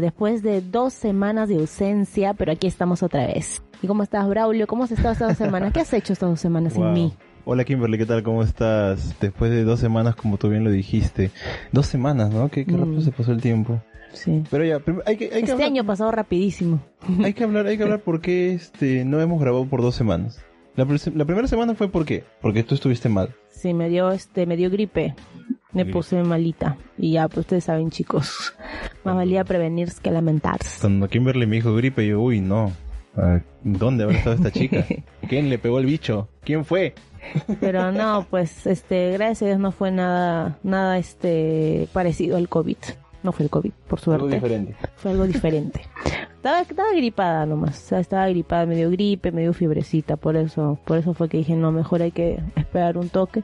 Después de dos semanas de ausencia, pero aquí estamos otra vez. ¿Y cómo estás, Braulio? ¿Cómo has estado estas dos semanas? ¿Qué has hecho estas dos semanas sin mí? Hola Kimberly, ¿qué tal? ¿Cómo estás? Después de dos semanas, como tú bien lo dijiste. Dos semanas, ¿no? Qué, qué Mm. rápido se pasó el tiempo. Sí. Pero ya, hay que, hay que Este hablar, año pasado rapidísimo. hay que hablar, hay que hablar por qué este, no hemos grabado por dos semanas. La, pr- la primera semana fue por qué? Porque tú estuviste mal. Sí, me dio este, me dio gripe. Me Gripe. puse malita. Y ya, pues ustedes saben, chicos. Más valía prevenir que lamentar. Cuando Kimberly me dijo gripe, yo, uy, no. Ah, ¿Dónde habrá estado esta chica? ¿Quién le pegó el bicho? ¿Quién fue? Pero no, pues, este, gracias a Dios no fue nada, nada, este, parecido al COVID. No fue el COVID, por Algo suerte. diferente. Fue algo diferente. Estaba, estaba gripada nomás. O sea, estaba gripada, me dio gripe, me dio fibrecita. Por eso, por eso fue que dije, no, mejor hay que esperar un toque.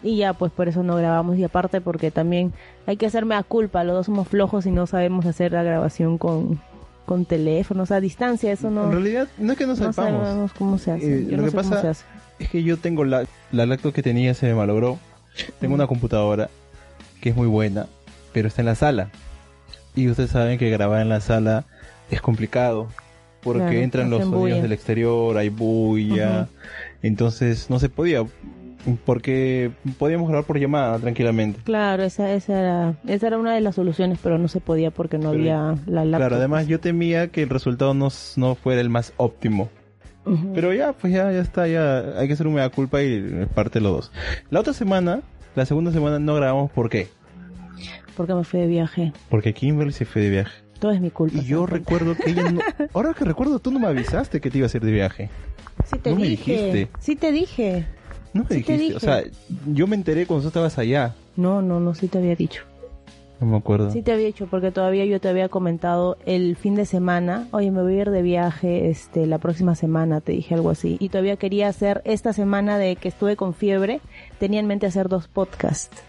Y ya, pues por eso no grabamos. Y aparte porque también hay que hacerme a culpa. Los dos somos flojos y no sabemos hacer la grabación con, con teléfonos a distancia. Eso no, En realidad, no es que no no sepamos. sabemos cómo se hace. Eh, Yo lo no que sé cómo pasa- se hace. Es que yo tengo la, la lacto que tenía, se me malogró. Tengo una computadora que es muy buena, pero está en la sala. Y ustedes saben que grabar en la sala es complicado. Porque Claro, entran los sonidos bulla. del exterior, hay bulla. Entonces no se podía. Porque podíamos grabar por llamada tranquilamente. Claro, esa, esa, era, esa era una de las soluciones, pero no se podía porque no Pero- había la laptop. Claro, además yo temía que el resultado no, no fuera el más óptimo. Pero ya, pues ya, ya está, ya hay que hacer un mea culpa y parte de los dos. La otra semana, la segunda semana no grabamos, ¿por qué? Porque me fui de viaje. Porque Kimberly se fue de viaje. Todo es mi culpa. Y ¿se yo recuerdo que ella no... Ahora que recuerdo, tú no me avisaste que te iba a hacer de viaje. Sí te no me dije. dijiste. Sí te dije. No me Sí te dijiste. O sea, yo me enteré cuando tú estabas allá. No, no, no, sí te había dicho. No me acuerdo. Sí te había dicho porque todavía yo te había comentado el fin de semana, oye, me voy a ir de viaje este la próxima semana, te dije algo así. Y todavía quería hacer esta semana de que estuve con fiebre, tenía en mente hacer dos podcasts.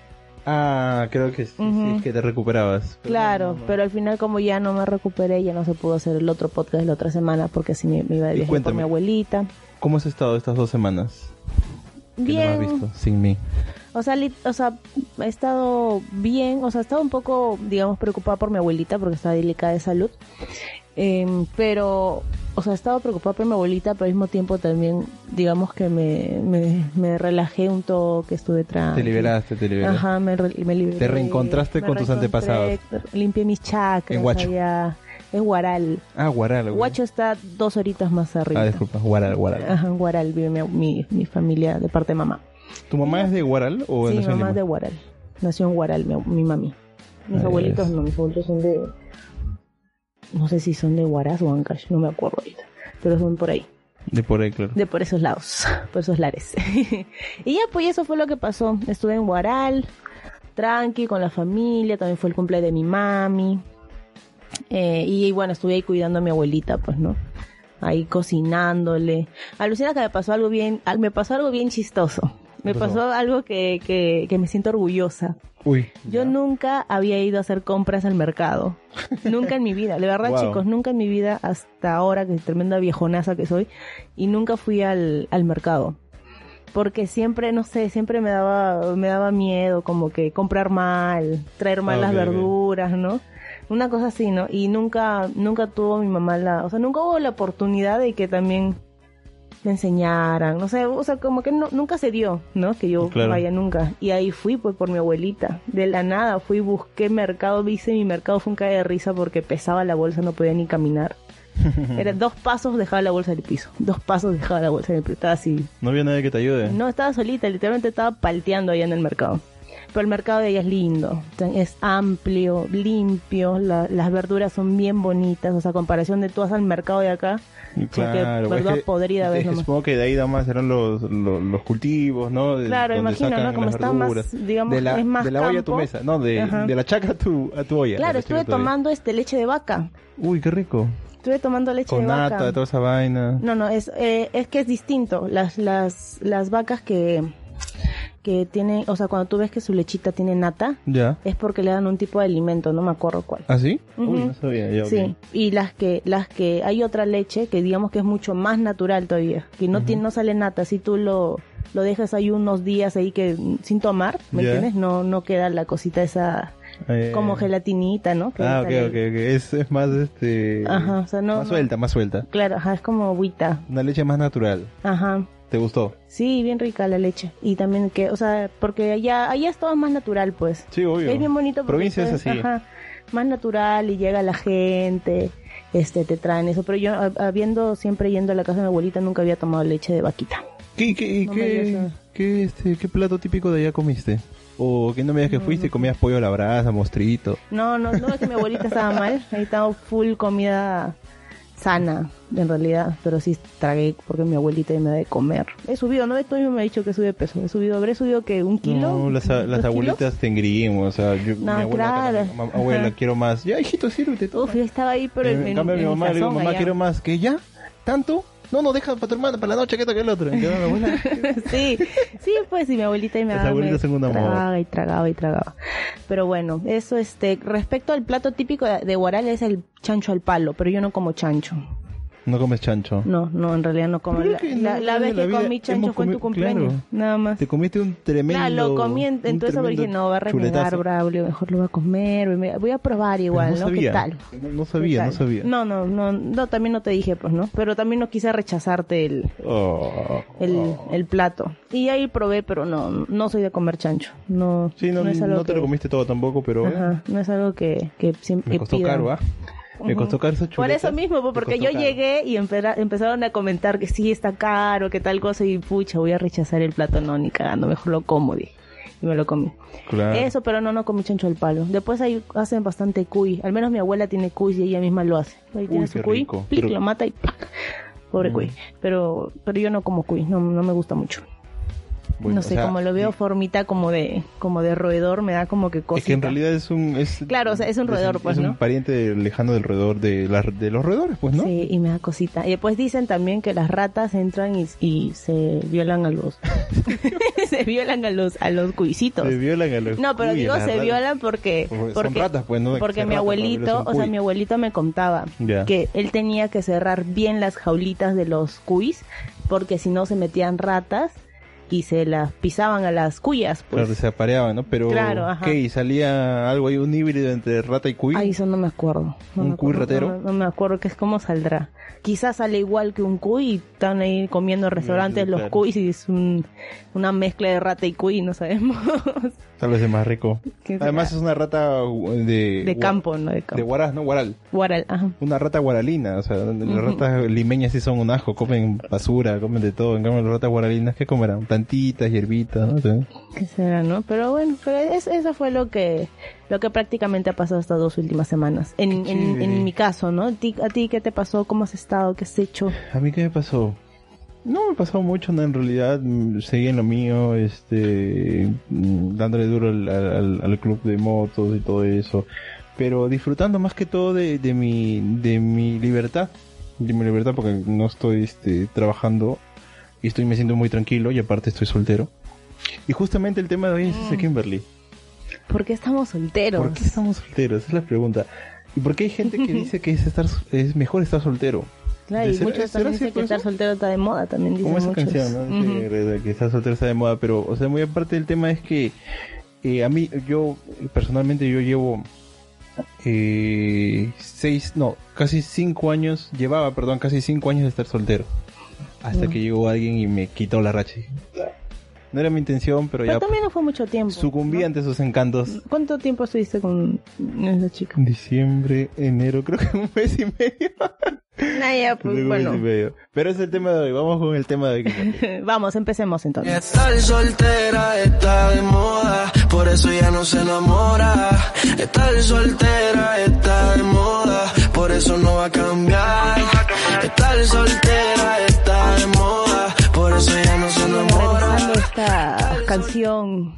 Ah, creo que sí, sí, que te recuperabas. Pero Claro, no, no, no. pero al final como ya no me recuperé, ya no se pudo hacer el otro podcast la otra semana porque así me, me iba viaje por cuéntame. mi abuelita. ¿Cómo has estado estas dos semanas? Que no Bien, has visto sin mí. O sea, li- o sea, he estado bien, o sea, he estado un poco, digamos, preocupada por mi abuelita porque está delicada de salud. Em, pero, o sea, he estado preocupada por mi abuelita, pero al mismo tiempo también, digamos que me, me, me relajé un toque, estuve tranquila. Te liberaste, te liberaste. Ajá, me, me liberé. Te reencontraste me con tus antepasados. Limpié mis chakras En Huacho. allá. En Guaral. Ah, Guaral. güey. Huacho está dos horitas más arriba. Ah, disculpa, Guaral, Guaral. Ajá, en Guaral vive mi, mi, mi familia de parte de mamá. ¿Tu mamá es de Guaral o Sí, en mamá Lima? de Guaral. Nació en Guaral, mi, mi mami. Mis abuelitos es. no, mis abuelitos son de... No sé si son de Huaraz o Ancash, no me acuerdo ahorita. Pero son por ahí, De por ahí, claro. de por esos lados, por esos lares. y ya, pues eso fue lo que pasó. Estuve en Guaral, tranqui, con la familia, también fue el cumple de mi mami. Eh, y bueno, estuve ahí cuidando a mi abuelita, pues, ¿no? Ahí cocinándole. Alucina que me pasó algo bien, me pasó algo bien chistoso. Me pasó algo que, que, que me siento orgullosa. Uy. Yo ya. nunca había ido a hacer compras al mercado. nunca en mi vida. De verdad, Wow. chicos, nunca en mi vida, hasta ahora, que tremenda viejonaza que soy, y nunca fui al, al mercado. Porque siempre, no sé, siempre me daba, me daba miedo, como que comprar mal, traer mal Ah, las verduras, ¿no? Una cosa así, ¿no? Y nunca, nunca tuvo mi mamá la, o sea, nunca hubo la oportunidad de que también me enseñaran, no sé, o sea, como que no- nunca se dio, ¿no? Que yo Claro. vaya nunca. Y ahí fui, pues, por mi abuelita. De la nada fui, busqué mercado, hice mi mercado, fue un cae de risa porque pesaba la bolsa, no podía ni caminar. Era dos pasos, dejaba la bolsa en el piso. Dos pasos, dejaba la bolsa en el piso. Estaba así. No había nadie que te ayude. No, estaba solita, literalmente estaba palteando allá en el mercado. Pero el mercado de ella es lindo, es amplio, limpio, la- las verduras son bien bonitas, o sea, a comparación de todas al mercado de acá, Claro, que es que- podrida ves es que nomás. supongo que de ahí nada más eran los, los, los cultivos, ¿no? De- Claro, imagino, ¿no? Como está más, verduras. digamos, de la, es más de la olla a tu mesa, no, de, de la chaca a tu, a tu olla. Claro, la estuve tomando este leche de vaca, Uy, qué rico. estuve tomando leche Con de vaca. nata, toda esa vaina. No, no, es, eh, es que es distinto. Las, las, las vacas que, que tienen, o sea, cuando tú ves que su lechita tiene nata, Ya. es porque le dan un tipo de alimento, no me acuerdo cuál. ¿Ah, sí? Uy, no sabía. Ya, ok. Sí, y las que, las que hay otra leche que digamos que es mucho más natural todavía, que no tiene, no sale nata, si tú lo, lo dejas ahí unos días ahí que sin tomar, ¿me Ya. entiendes? No, no queda la cosita esa Eh, como gelatinita, ¿no? Que Ah, ok, ok, ok. Es, es más, este... Ajá, o sea, no- Más no- suelta, más suelta. Claro, ajá, es como agüita. Una leche más natural. Ajá. ¿Te gustó? Sí, bien rica la leche. Y también que, o sea, porque allá, allá es todo más natural, pues. Sí, obvio. Es bien bonito Provincia es puedes- así. ajá, más natural y llega la gente, este, te traen eso. Pero yo, hab- habiendo siempre yendo a la casa de mi abuelita, nunca había tomado leche de vaquita. ¿Qué, qué, No qué, qué, este, qué plato típico de allá comiste? O que no me digas que fuiste y comías pollo a la brasa, mostrito. No, no, no es que mi abuelita estaba mal. Ahí estaba full comida sana, en realidad. Pero sí tragué porque mi abuelita me da de comer. He subido, ¿no? Esto mismo me ha dicho que sube peso. He subido, habré subido que un kilo. No, las, ¿Dos las kilos? abuelitas te engrimos, o sea, yo, No, mi abuela, claro. "Mam- abuela, Ajá. quiero más. Ya, hijito, sírvete todo. Uf, yo estaba ahí, pero en, en, en, cambio mi mamá le digo, mamá, allá. quiero más. ¿Qué ya? ¿Tanto? No, no, deja para tu hermana, para la noche, que esto que el otro. Mi abuela, sí, sí, pues y mi abuelita y daba, abuelitas me tragaba y tragaba y tragaba. Pero bueno, eso este, respecto al plato típico de, de Guaral es el chancho al palo, pero yo no como chancho. No comes chancho. No, no, en realidad no como. La, la- vez la que comí chancho fue en tu cumpleaños, claro. nada más. Te comiste un tremendo. Claro, lo comí, entonces tremendo dije, no, va a renegar. Braulio, mejor lo voy a comer, me- voy a probar Pero igual, no ¿no? ¿Qué tal? No, no ¿Qué sabía, no sabía. No, no, no, no, también no te dije, pues, ¿no? Pero también no quise rechazarte el, Oh, el, oh. el plato. Y ahí probé, pero no, no soy de comer chancho. No, Sí, no, es algo no te que- lo comiste todo tampoco, pero Ajá, no es algo que, que siempre me costó caro, ¿ah? Me costó caro esa Por eso mismo, porque yo caro. llegué y empezaron a comentar que sí está caro, que tal cosa, y pucha, voy a rechazar el plato, no, ni cagando, mejor lo como, dije. Y me lo comí. Claro. Eso, pero no, no comí chancho al palo. Después ahí hacen bastante cuy. Al menos mi abuela tiene cuy y ella misma lo hace. Ahí tiene su cuy, plic, Pero- lo mata y ¡pac! Pobre Mm. cuy. Pero, pero yo no como cuy, no, no me gusta mucho. Bueno, no o sé, sea, como lo veo formita como de, como de roedor, me da como que cosita. Es que en realidad es un... Es, Claro, o sea, es un roedor, es, pues, Es ¿no? un pariente lejano del roedor de, los roedores, pues, ¿no? Sí, y me da cosita. Y después dicen también que las ratas entran y, y se violan a los... se violan a los, a los cuisitos. Se violan a los... No, pero digo se ratas. violan porque... Son porque ratas, pues, ¿no? Porque mi abuelito, son o sea, mi abuelito me contaba que él tenía que cerrar bien las jaulitas de los cuis porque si no se metían ratas y se las pisaban a las cuyas, pues. Claro, se apareaban, ¿no? Pero, Claro, ajá. ¿qué? ¿Y salía algo ahí, un híbrido entre rata y cuy? Ay, eso no me acuerdo. No ¿Un me cuy acuerdo, ratero? No, no me acuerdo que es cómo saldrá. Quizás sale igual que un cuy y están ahí comiendo en restaurantes los claro. cuys y es un- una mezcla de rata y cuy, no sabemos. Tal vez es más rico. Además es una rata uh, de... de campo, ¿no? De De campo. Guaraz, ¿no? Guaral. Guaral, ajá. Una rata guaralina, o sea, las Ujú. ratas limeñas sí son un asco, comen basura, comen de todo. En cambio, las ratas guaralinas, ¿qué comerán? Plantitas, hierbitas, ¿no? sé. ¿Qué será, no? Pero bueno, pero es- eso fue lo que lo que prácticamente ha pasado estas dos últimas semanas. En, en, en mi caso, ¿no? ¿A ti, ¿A ti qué te pasó? ¿Cómo has estado? ¿Qué has hecho? ¿A mí qué me pasó? No me pasó mucho, no, en realidad mm, seguí en lo mío, este, mm, dándole duro al, al- al club de motos y todo eso, pero disfrutando más que todo de, de mi, de mi libertad, de mi libertad porque no estoy, este, trabajando y estoy me siento muy tranquilo y aparte estoy soltero. Y justamente el tema de hoy es ese Mm. Kimberly. ¿Por qué estamos solteros? ¿Por qué estamos solteros? Esa es la pregunta. ¿Y por qué hay gente que dice que es estar es mejor estar soltero? Claro, y ¿Será- muchos será también dicen que estar soltero está de moda, también dicen como esa muchos. canción, ¿no? Que, estar soltero está de moda, pero, o sea, muy aparte del tema es que eh, a mí, yo, personalmente, yo llevo eh, seis, no, casi cinco años, llevaba, perdón, casi cinco años de estar soltero. Hasta que llegó alguien y me quitó la racha. No era mi intención, pero, Pero ya también no fue mucho tiempo. sucumbí ¿no? ante sus encantos. ¿Cuánto tiempo estuviste con esa chica? Diciembre, enero, creo que un mes y medio. Ah, ya, pues, Un mes y bueno. medio. Pero es el tema de hoy, vamos con el tema de hoy. Vamos, empecemos entonces. Estar soltera está de moda. por eso ya no se enamora. Estar soltera está de moda, por eso no va a cambiar. Estar soltera está esta canción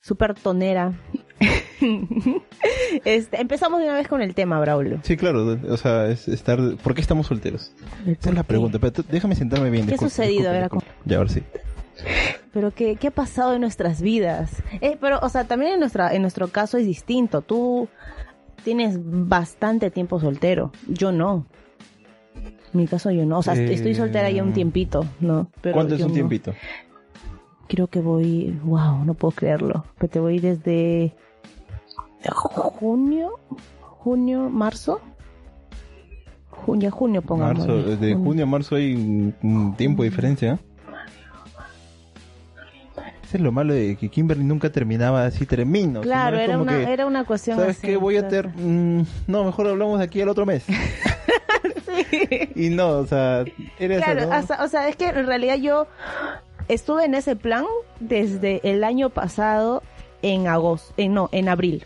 super tonera. este, empezamos de una vez con el tema, Braulio. Sí, claro, o sea, es estar... ¿Por qué estamos solteros? Esa es la pregunta, pero tú- déjame sentarme bien. ¿Qué ha sucedido? disculpa, A ver, disculpa. Ya, ahora sí. Pero ¿qué, qué ha pasado en nuestras vidas? Eh, pero, o sea, también en, nuestra, en nuestro caso es distinto. Tú tienes bastante tiempo soltero. Yo no. En mi caso yo no. O sea, Eh, estoy soltera ya un tiempito, ¿no? Pero ¿Cuánto es un no. tiempito? Creo que voy... Wow, no puedo creerlo. Que te voy desde junio, junio, marzo. Junio, junio, pongamos. Marzo, de junio a marzo hay un, tiempo de diferencia. Ese es lo malo de que Kimberly nunca terminaba así, termino. Claro, era una, que, era una cuestión ¿Sabes así, qué? Voy a ter... mm, no, mejor hablamos de aquí al otro mes. Y no, o sea, era Claro, eso, ¿no? hasta- o sea, es que en realidad yo estuve en ese plan desde el año pasado en agosto, en, no, en abril.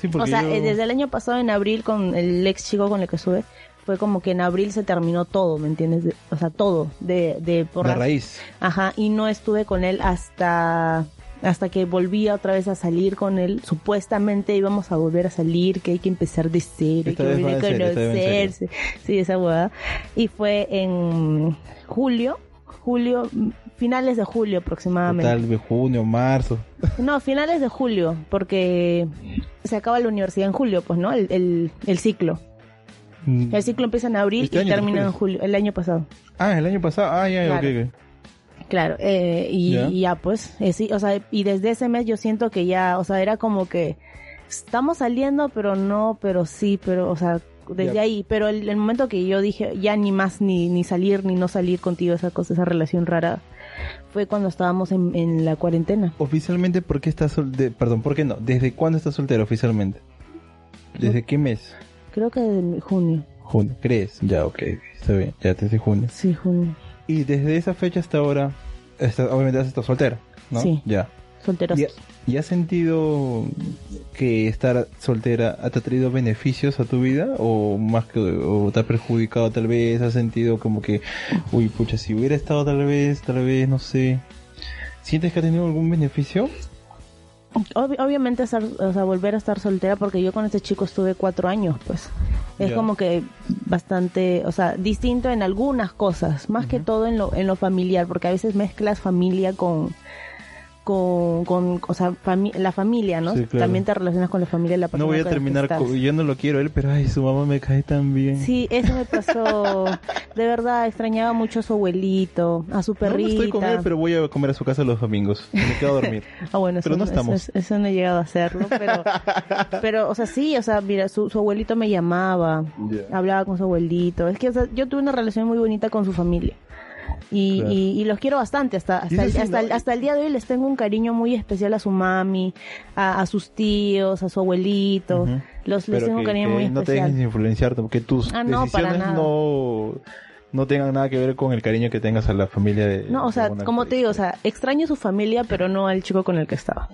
Sí, O sea, yo- eh, desde el año pasado en abril con el ex chico con el que estuve, fue como que en abril se terminó todo, ¿me entiendes? De- o sea, todo, de, de por de raíz. Ajá, y no estuve con él hasta hasta que volví otra vez a salir con él. Supuestamente íbamos a volver a salir, que hay que empezar de cero, hay que volver a conocerse. Sí, esa hueá. Y fue en julio, julio, finales de julio aproximadamente. Total, de junio, marzo. No, finales de julio, porque se acaba la universidad en julio, pues, ¿no? El, el, el ciclo. Mm. El ciclo empieza en abril ¿Este y termina en julio, el año pasado. Ah, el año pasado. Ah, ya, ya, Claro. ok, ok. Claro, eh, y, Ya. y ya pues, eh, sí, o sea, y desde ese mes yo siento que ya, o sea, era como que estamos saliendo, pero no, pero sí, pero, o sea, desde ahí, pero el, el momento que yo dije ya ni más, ni, ni salir, ni no salir contigo, esa cosa, esa relación rara, fue cuando estábamos en, en la cuarentena. Oficialmente, ¿por qué estás sol- de- Perdón, ¿por qué no? ¿Desde cuándo estás soltero oficialmente? ¿Desde qué mes? Creo que desde junio, Junio. ¿Crees? Ya, ok. Está bien. Ya desde junio. sí, junio, Y desde esa fecha hasta ahora, está- obviamente has estado soltera, ¿no? Sí. Ya. solteros. ¿Y, has sentido que estar soltera ha te ha traído beneficios a tu vida? ¿O más que, o te ha perjudicado tal vez? ¿Has sentido como que, uy, pucha, si hubiera estado tal vez, tal vez, no sé. ¿Sientes que ha tenido algún beneficio? Ob- obviamente estar, o sea, volver a estar soltera porque yo con este chico estuve cuatro años, pues. Es como que bastante, o sea, distinto en algunas cosas, más que todo en lo, en lo familiar, porque a veces mezclas familia con, con, con o sea, fami- la familia, ¿no? Sí, claro. También te relacionas con la familia de la persona No voy a terminar, yo no lo quiero él, pero ay, su mamá me cae tan bien. Sí, eso me pasó. De verdad, extrañaba mucho a su abuelito, a su No, no estoy con él, pero voy a comer a su casa los domingos. Me quedo a dormir. Ah, bueno, Pero eso, no eso- estamos. Eso, eso no he llegado a hacerlo, pero, pero, o sea, sí, o sea, mira, su, su abuelito me llamaba, hablaba con su abuelito. Es que, o sea, yo tuve una relación muy bonita con su familia. Y, Claro. y, y los quiero bastante, hasta, hasta, el, hasta, ¿no? el, hasta el día de hoy les tengo un cariño muy especial a su mami, a, a sus tíos, a su abuelito. Los, les Pero tengo un cariño que muy no te especial. dejes influenciar, que tus Ah, no, decisiones no, no tengan nada que ver con el cariño que tengas a la familia de No, o sea, como te digo, o sea, extraño su familia, pero no al chico con el que estaba.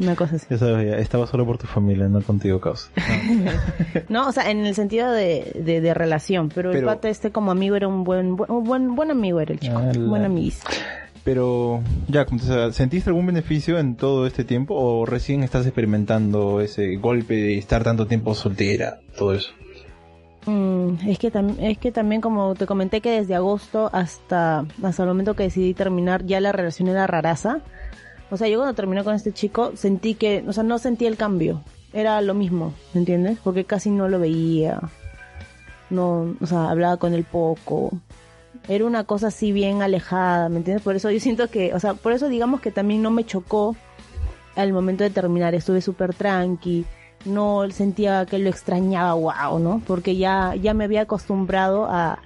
Una cosa así. Estaba solo por tu familia, no contigo, causa. No, o sea, en el sentido de, de, de relación, pero, el Pero- pata este como amigo era un buen buen un buen, buen amigo era el chico, Ah, buen amiguísimo. Pero, ya, como te decía, ¿sentiste algún beneficio en todo este tiempo o recién estás experimentando ese golpe de estar tanto tiempo soltera, todo eso? Mm, es que es que también como te comenté que desde agosto hasta hasta el momento que decidí terminar ya la relación era raraza. O sea, yo cuando terminé con este chico sentí que, o sea, no sentí el cambio. Era lo mismo, ¿me entiendes? Porque casi no lo veía. No, o sea, hablaba con él poco. Era una cosa así bien alejada, ¿me entiendes? Por eso yo siento que, o sea, por eso digamos que también no me chocó al momento de terminar. Estuve súper tranqui. No sentía que lo extrañaba, wow, ¿no? Porque ya, ya me había acostumbrado a,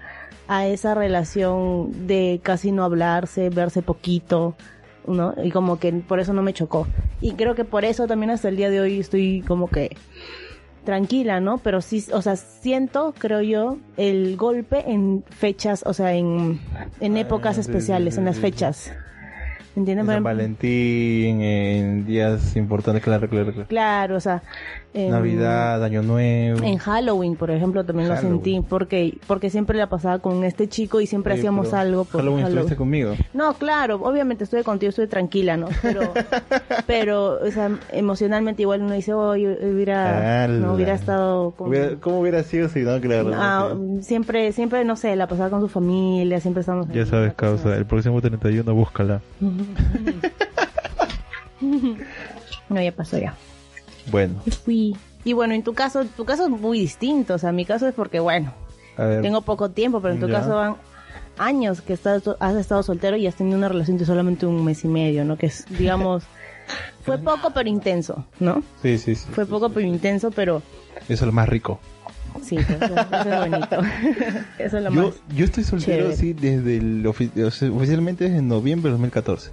a esa relación de casi no hablarse, verse poquito, ¿no? Y como que por eso no me chocó. Y creo que por eso también hasta el día de hoy estoy como que tranquila, ¿no? Pero sí, o sea, siento, creo yo, el golpe en fechas, o sea, en, en Ah, épocas sí, especiales, sí, en las fechas. ¿Entiendes? En San Valentín, en días importantes, claro, claro, claro. Claro, o sea... en- Navidad, Año Nuevo. En Halloween, por ejemplo, también lo Halloween. sentí porque porque siempre la pasaba con este chico y siempre Oye, hacíamos algo por Halloween Halloween. estuviste conmigo. No, claro, obviamente estuve contigo, estuve tranquila, ¿no? Pero, pero o sea, emocionalmente igual uno dice, oh, yo hubiera, Ala. no hubiera estado con... Hubiera- ¿Cómo hubiera sido si no, claro? Ah, no, siempre, siempre, no sé, la pasaba con su familia, siempre estamos... Ya sabes, causa. El próximo 31, búscala. No, ya pasó ya. Bueno, Fui. Y bueno, en tu caso, tu caso es muy distinto, o sea, mi caso es porque, bueno, tengo poco tiempo, pero en tu Ya. caso van años que estás, has estado soltero y has tenido una relación de solamente un mes y medio, ¿no? Que es, digamos, fue poco pero intenso, ¿no? Sí, sí, sí. Fue poco pero intenso, pero Eso es lo más rico. sí, eso, eso es bonito. eso es lo Yo, más. yo estoy soltero, chévere. sí, desde el ofi- oficialmente desde noviembre de 2014.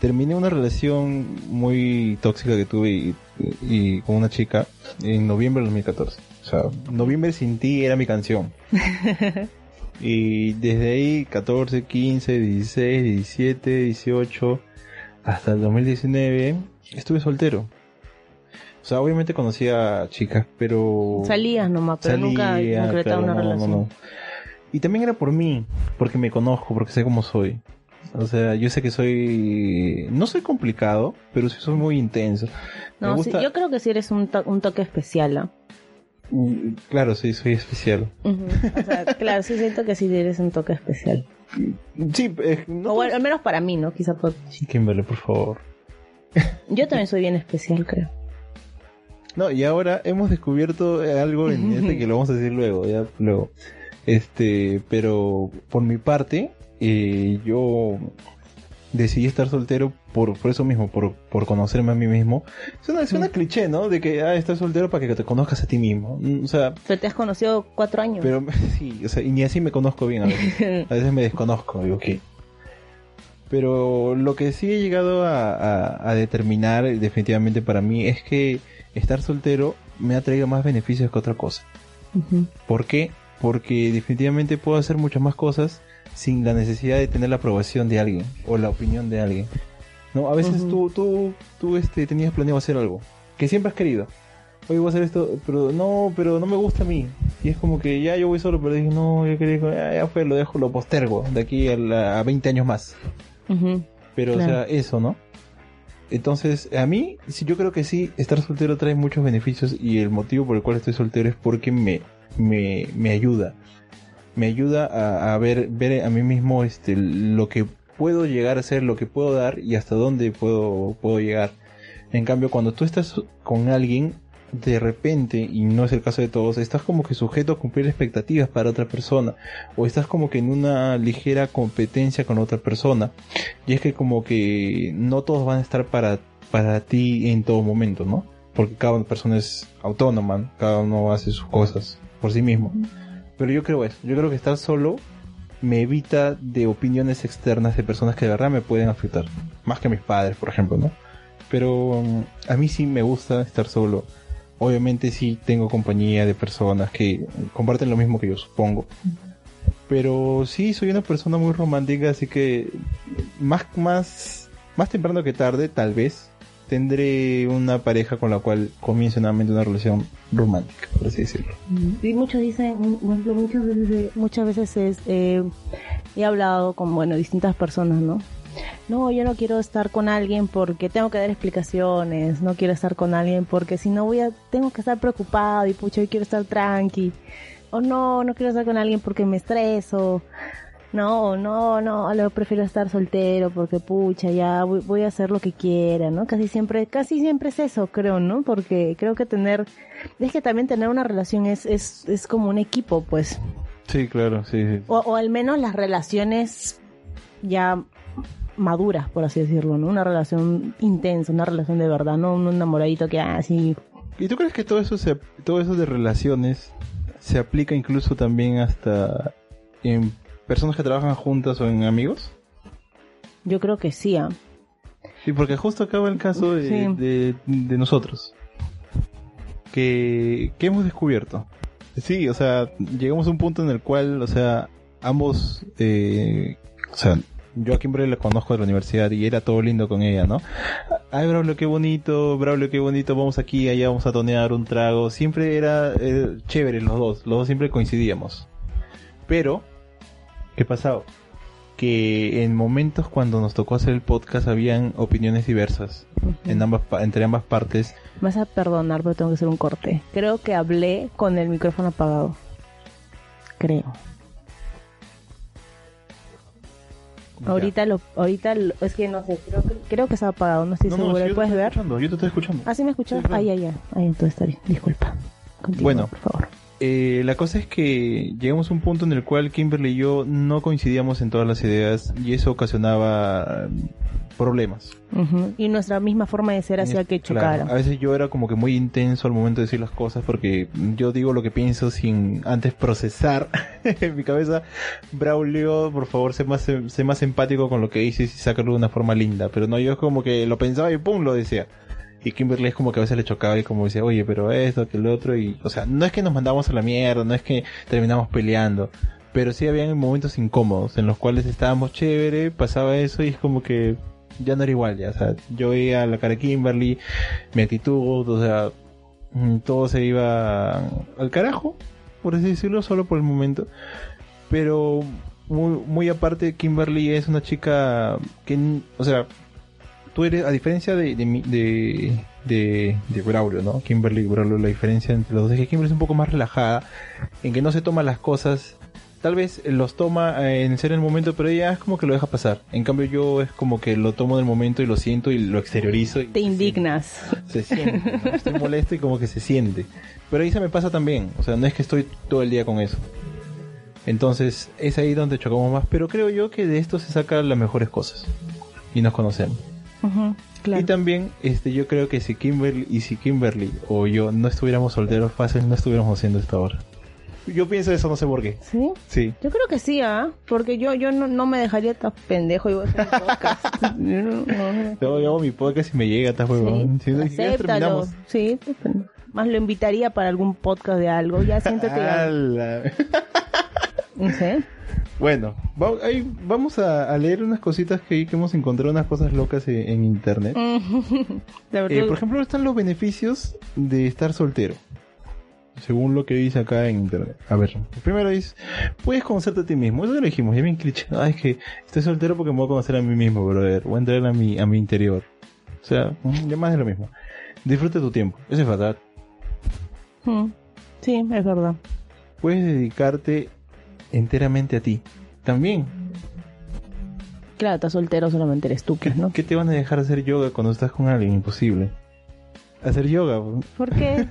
Terminé una relación muy tóxica que tuve y, y con una chica en noviembre del 2014. O sea, Noviembre sin ti era mi canción. y desde ahí, 14, 15, 16, 17, 18, hasta el 2019, estuve soltero. O sea, obviamente conocía chicas, pero... Salías nomás, pero nunca Salía, concretaba claro, una no, no, relación. no. Y también era por mí, porque me conozco, porque sé cómo soy. O sea, yo sé que soy... No soy complicado, pero sí soy muy intenso. No, sí, yo creo que sí eres un, to- un toque especial, ¿ah? Mm, Claro, sí, soy especial. O sea, claro, sí siento que sí eres un toque especial. Sí, eh, no o bueno, al menos para mí, ¿no? Quizá por... Sí, Kimberly, por favor. Yo también soy bien especial, creo. No, y ahora hemos descubierto algo en este que lo vamos a decir luego, ya luego. Este, pero por mi parte, eh, yo decidí estar soltero por, por eso mismo, por, por conocerme a mí mismo. Suena, suena cliché, ¿no? De que, ah, estás soltero para que te conozcas a ti mismo. Mm, O sea, Pero te has conocido cuatro años. pero sí, o sea, y ni así me conozco bien a veces. A veces me desconozco, digo, ¿qué? Pero lo que sí he llegado a, a- a determinar definitivamente para mí es que estar soltero me ha traído más beneficios que otra cosa. ¿Por qué? Porque definitivamente puedo hacer muchas más cosas sin la necesidad de tener la aprobación de alguien o la opinión de alguien. No, a veces tú, tú, tú este, tenías planeado hacer algo que siempre has querido. Oye, voy a hacer esto, pero no, pero no me gusta a mí. Y es como que ya yo voy solo, pero dije, no, yo quería, ya, ya fue, lo dejo, lo postergo de aquí a, la- a 20 años más. Pero, Claro. o sea, eso, ¿no? Entonces, a mí, sí, yo creo que sí, estar soltero trae muchos beneficios y el motivo por el cual estoy soltero es porque me, me, me ayuda. Me ayuda a, ver, ver a mí mismo este, lo que puedo llegar a ser, lo que puedo dar y hasta dónde puedo, puedo llegar. En cambio, cuando tú estás con alguien, de repente, y no es el caso de todos, estás como que sujeto a cumplir expectativas para otra persona, o estás como que en una ligera competencia con otra persona, y es que como que no todos van a estar para, para ti en todo momento, ¿no? Porque cada persona es autónoma, ¿no? cada uno hace sus cosas por sí mismo. Pero yo creo eso, yo creo que estar solo me evita de opiniones externas de personas que de verdad me pueden afectar. Más que mis padres, por ejemplo, ¿no? Pero um, a mí sí me gusta estar solo. Obviamente sí tengo compañía de personas que comparten lo mismo que yo, supongo. Pero sí soy una persona muy romántica, así que más, más, más temprano que tarde, tal vez, tendré una pareja con la cual comience nuevamente una relación romántica, por así decirlo. Y muchos dicen, muchas veces, muchas veces es, eh, he hablado con, bueno, distintas personas, ¿no? No, yo no quiero estar con alguien porque tengo que dar explicaciones, no quiero estar con alguien porque si no voy a, tengo que estar preocupado y pucha, yo quiero estar tranqui. O no, no quiero estar con alguien porque me estreso. No, no, no, lo prefiero estar soltero porque pucha, ya voy, voy a hacer lo que quiera, ¿no? Casi siempre, casi siempre es eso, creo, ¿no? Porque creo que tener, es que también tener una relación es, es, es como un equipo, pues. Sí, claro, sí. sí. O, o al menos las relaciones ya maduras, por así decirlo, ¿no? Una relación intensa, una relación de verdad, no un enamoradito que así. ¿Y tú crees que todo eso, se, todo eso de relaciones se aplica incluso también hasta en personas que trabajan juntas o en amigos? yo creo que sí, ¿ah? Sí, porque justo acaba el caso de, Sí. de, de nosotros. Que, que hemos descubierto. Sí, o sea, llegamos a un punto en el cual, o sea, ambos, eh, o sea, yo a Kimberly la conozco de la universidad y era todo lindo con ella, ¿no? Ay, Braulio, qué bonito, Braulio, qué bonito, vamos aquí, allá vamos a tonear un trago. Siempre era eh, chévere los dos, los dos siempre coincidíamos. Pero, ¿qué pasaba? Que en momentos cuando nos tocó hacer el podcast habían opiniones diversas en ambas, entre ambas partes. Me vas a perdonar, pero tengo que hacer un corte. Creo que hablé con el micrófono apagado. Creo. Ya. Ahorita lo, ahorita lo- es que no sé, creo que, creo que estaba apagado, no estoy No, no, sí, yo te ¿Puedes ver? escuchando, yo te estoy escuchando. ¿Ah, sí me escuchas? Sí, claro. Ay, ay, ay. Ay, entonces está bien. Disculpa. Continúa, Bueno. por favor. Eh, la cosa es que llegamos a un punto en el cual Kimberly y yo no coincidíamos en todas las ideas y eso ocasionaba eh, problemas. Y nuestra misma forma de ser hacía que Claro, chocara. a veces yo era como que muy intenso al momento de decir las cosas porque yo digo lo que pienso sin antes procesar en mi cabeza. Braulio, por favor, sé más, sé más empático con lo que dices y sácalo de una forma linda. Pero no, yo es como que lo pensaba y pum, lo decía. Y Kimberly es como que a veces le chocaba y como decía, oye, pero esto, que el otro. Y, o sea, no es que nos mandamos a la mierda, no es que terminamos peleando. Pero sí habían momentos incómodos en los cuales estábamos chévere, pasaba eso y es como que ya no era igual, ya. O sea, yo veía la cara de Kimberly, mi actitud, o sea, mm, todo se iba al carajo, por así decirlo, solo por el momento. Pero muy, muy aparte, Kimberly es una chica que, o sea, tú eres, a diferencia de, de, de, de, de Braulio, ¿no? Kimberly y Braulio, la diferencia entre los dos es que Kimberly es un poco más relajada, en que no se toma las cosas, tal vez los toma eh, en ser el momento, pero ella es como que lo deja pasar. En cambio yo es como que lo tomo del momento y lo siento y lo exteriorizo. Y Te indignas. se siente, ¿no? estoy molesto y como que se siente. Pero ahí se me pasa también, o sea, no es que estoy todo el día con eso. Entonces es ahí donde chocamos más, pero creo yo que de esto se sacan las mejores cosas y nos conocemos. Claro. Y también este yo creo que si Kimberly y si Kimberly o yo no estuviéramos solteros fácil no estuviéramos haciendo esto ahora. Yo pienso eso, no sé por qué. ¿Sí? Sí. Yo creo que sí, ¿ah? Porque yo, yo no, no me dejaría tan pendejo y voy a hacer un podcast. Yo no- no- Yo, yo hago mi podcast y me llega, está huevón. Sí, Si terminamos. Sí, más lo invitaría para algún podcast de algo. Ya siéntate. ya. Bueno, va- ahí vamos a, a leer unas cositas que, que hemos encontrado, unas cosas locas en, en internet. La verdad, Eh, por ejemplo, están los beneficios de estar soltero. Según lo que dice acá en internet. A ver, primero dice, puedes conocerte a ti mismo. Eso ya lo dijimos, ya bien cliché. Ah, es que estoy soltero porque me voy a conocer a mí mismo, brother. Voy a entrar a mi, a mi interior. O sea, mm, ya más de lo mismo. Disfruta tu tiempo. Eso es verdad. Mm, Sí, es verdad. Puedes dedicarte enteramente a ti. También. Claro, estás soltero, solamente eres tú, pues, ¿no? ¿Qué te van a dejar hacer yoga cuando estás con alguien? Imposible. Hacer yoga. ¿Ah, ¿Por qué?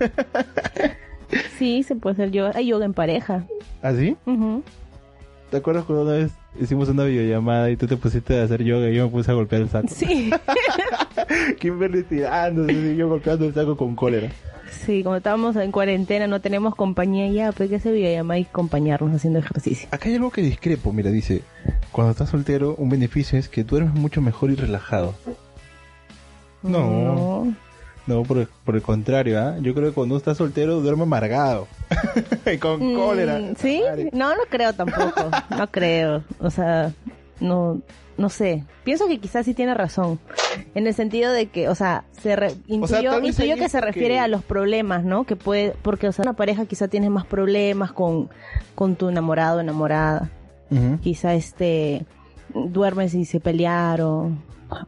sí, se puede hacer yoga. Hay yoga en pareja. ¿Así? Ujú. ¿Te acuerdas cuando una vez hicimos una videollamada y tú te pusiste a hacer yoga y yo me puse a golpear el saco? Sí. Kimberly tirándose y yo golpeando el saco con cólera. Sí, como estábamos en cuarentena, no tenemos compañía ya, pues que se videollamada y acompañarnos haciendo ejercicio. Acá hay algo que discrepo, mira, dice, cuando estás soltero, un beneficio es que duermes mucho mejor y relajado. No. No, por el, por el contrario, ¿ah? Yo creo que cuando estás soltero duerme amargado. Con Mm, cólera. ¿Sí? No, no creo tampoco. No creo. O sea, no, no sé. Pienso que quizás sí tiene razón. En el sentido de que, o sea, se re- intuyó, intuyó que se refiere a los problemas, ¿no? Que puede, porque, o sea, una pareja quizá tiene más problemas con, con tu enamorado o enamorada. Ujú. Quizá este, duermes y se pelearon.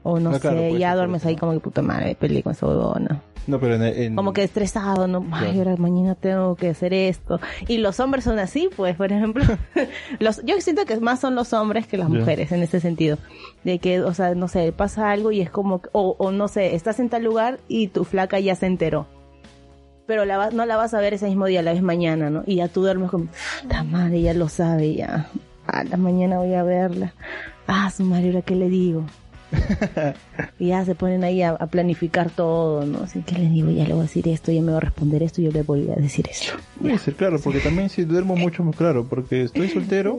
O no claro, sé, puede ya duermes ahí como que puta madre, peleé con esa huevona. No, pero en, en- Como que estresado, ¿no? Ay, ahora mañana tengo que hacer esto. Y los hombres son así, pues, por ejemplo. los, yo siento que más son los hombres que las mujeres en ese sentido. De que, o sea, no sé, pasa algo y es como, o, o no sé, estás en tal lugar y tu flaca ya se enteró. Pero la va- no la vas a ver ese mismo día, la ves mañana, ¿no? Y ya tú duermes como, la madre ya lo sabe, ya. A la mañana voy a verla. Ah, su madre, ¿ahora qué le digo? y ya se ponen ahí a, a planificar todo, ¿no? Así que le digo, ya le voy a decir esto, ya me va a responder esto, yo le voy a decir esto. Puede ser, claro, porque también si duermo mucho más claro, porque estoy soltero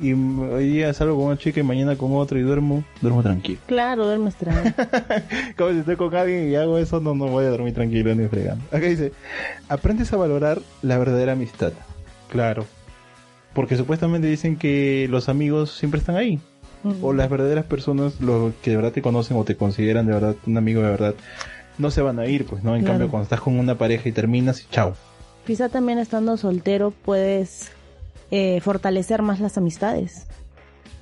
y hoy día salgo con una chica y mañana con otra y duermo, duermo tranquilo. Claro, duermes tranquilo. Como si estoy con alguien y hago eso, no, no voy a dormir tranquilo ni fregando. Acá dice, aprendes a valorar la verdadera amistad. Claro. Porque supuestamente dicen que los amigos siempre están ahí. O las verdaderas personas, los que de verdad te conocen o te consideran de verdad un amigo de verdad, no se van a ir, pues, ¿no? En Claro. cambio, cuando estás con una pareja y terminas, y chao. Quizá también estando soltero puedes eh, fortalecer más las amistades.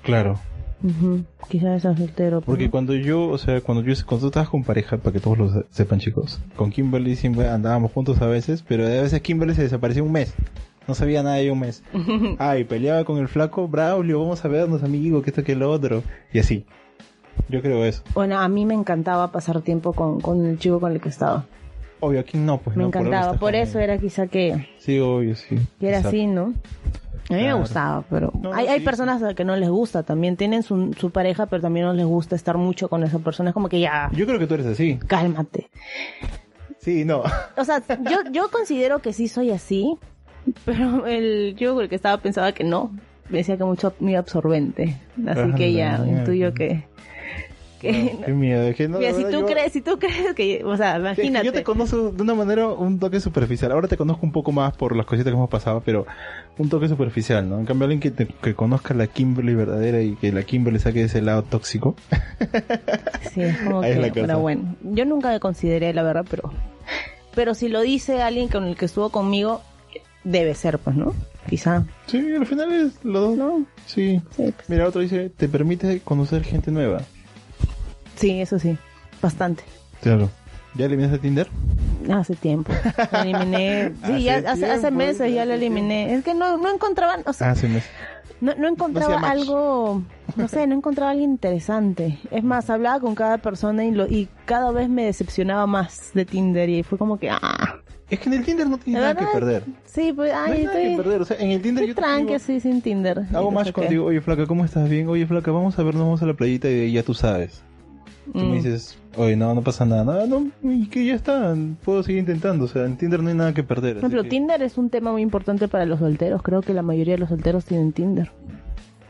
Claro. Ujú, Quizá estás soltero. Porque ¿no? cuando yo, o sea, cuando yo, cuando tú estabas con pareja, para que todos lo se- sepan chicos, con Kimberly siempre andábamos juntos a veces, pero a veces Kimberly se desapareció un mes. No sabía nada de un mes. Ay, peleaba con el flaco, Braulio, vamos a vernos, amigo, que esto que lo otro. Y así. Yo creo eso. Bueno, a mí me encantaba pasar tiempo con, con el chico con el que estaba. Obvio, aquí no, pues Me no, encantaba. Por eso era quizá que, Sí, obvio, sí. que era Exacto. así, ¿no? A mí me gustaba, pero No, hay, hay personas a que no les gusta también. Tienen su, su pareja, pero también no les gusta estar mucho con esa persona. Es como que ya, Yo creo que tú eres así. cálmate. Sí, no. O sea, yo, yo considero que sí soy así, pero el el que estaba pensaba que no. Me decía que mucho muy absorbente. Así Ah, que ya, mierda. intuyo que... que Qué miedo. Es que no, Mira, si tú yo- crees, si tú crees que, o sea, es que imagínate. yo te conozco de una manera, un toque superficial. Ahora te conozco un poco más por las cositas que hemos pasado, pero un toque superficial, ¿no? En cambio, alguien que, te- que conozca la Kimberly verdadera y que la Kimberly saque ese lado tóxico. Sí, es como Ahí es que, la pero bueno, yo nunca me consideré la verdad, pero, pero si lo dice alguien con el que estuvo conmigo, debe ser, pues, ¿no? Quizá, Sí, al final es los dos. ¿no? Sí. Sí, pues, Mira, otro dice, te permite conocer gente nueva. sí, eso sí, bastante. Claro. ¿Ya eliminaste Tinder? Hace tiempo. La eliminé. Sí, Hace ya hace, hace meses ya la eliminé. Es que no, no encontraban, o sea, Hace meses. no, no encontraba No algo, no sé, no encontraba algo interesante. Es más, hablaba con cada persona y, lo, y cada vez me decepcionaba más de Tinder y fue como que, ah, Es que en el Tinder no tienes nada que perder. sí, pues, No ay, hay nada que estoy, perder. O sea, en el Tinder estoy yo digo, así sin Tinder. Hago no sé qué. contigo, oye flaca, ¿cómo estás? Bien, oye flaca, vamos a vernos, vamos a la playita y ya tú sabes. Tú Mm. me dices, oye, no, no pasa nada, no, no, y que ya está, puedo seguir intentando, o sea, en Tinder no hay nada que perder. No, pero que- Tinder es un tema muy importante para los solteros. Creo que la mayoría de los solteros tienen Tinder.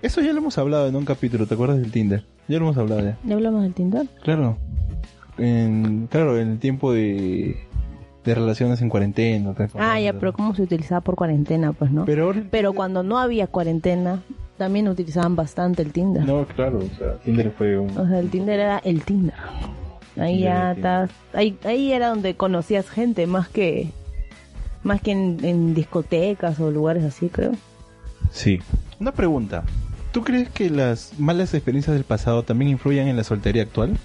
Eso ya lo hemos hablado en un capítulo, ¿te acuerdas del Tinder? Ya lo hemos hablado ya. ¿Ya hablamos del Tinder? Claro. En, claro, en el tiempo de, de relaciones en cuarentena. Ah, ya, pero ¿cómo se utilizaba por cuarentena? Pues no. Pero cuando no había cuarentena, también utilizaban bastante el Tinder. No, claro, o sea, Tinder fue un... O sea, el Tinder era el Tinder. Ahí Tinder ya estás, ahí, ahí era donde conocías gente, más que más que en, en discotecas o lugares así, creo. Sí. Una pregunta. ¿Tú crees que las malas experiencias del pasado también influyen en la soltería actual?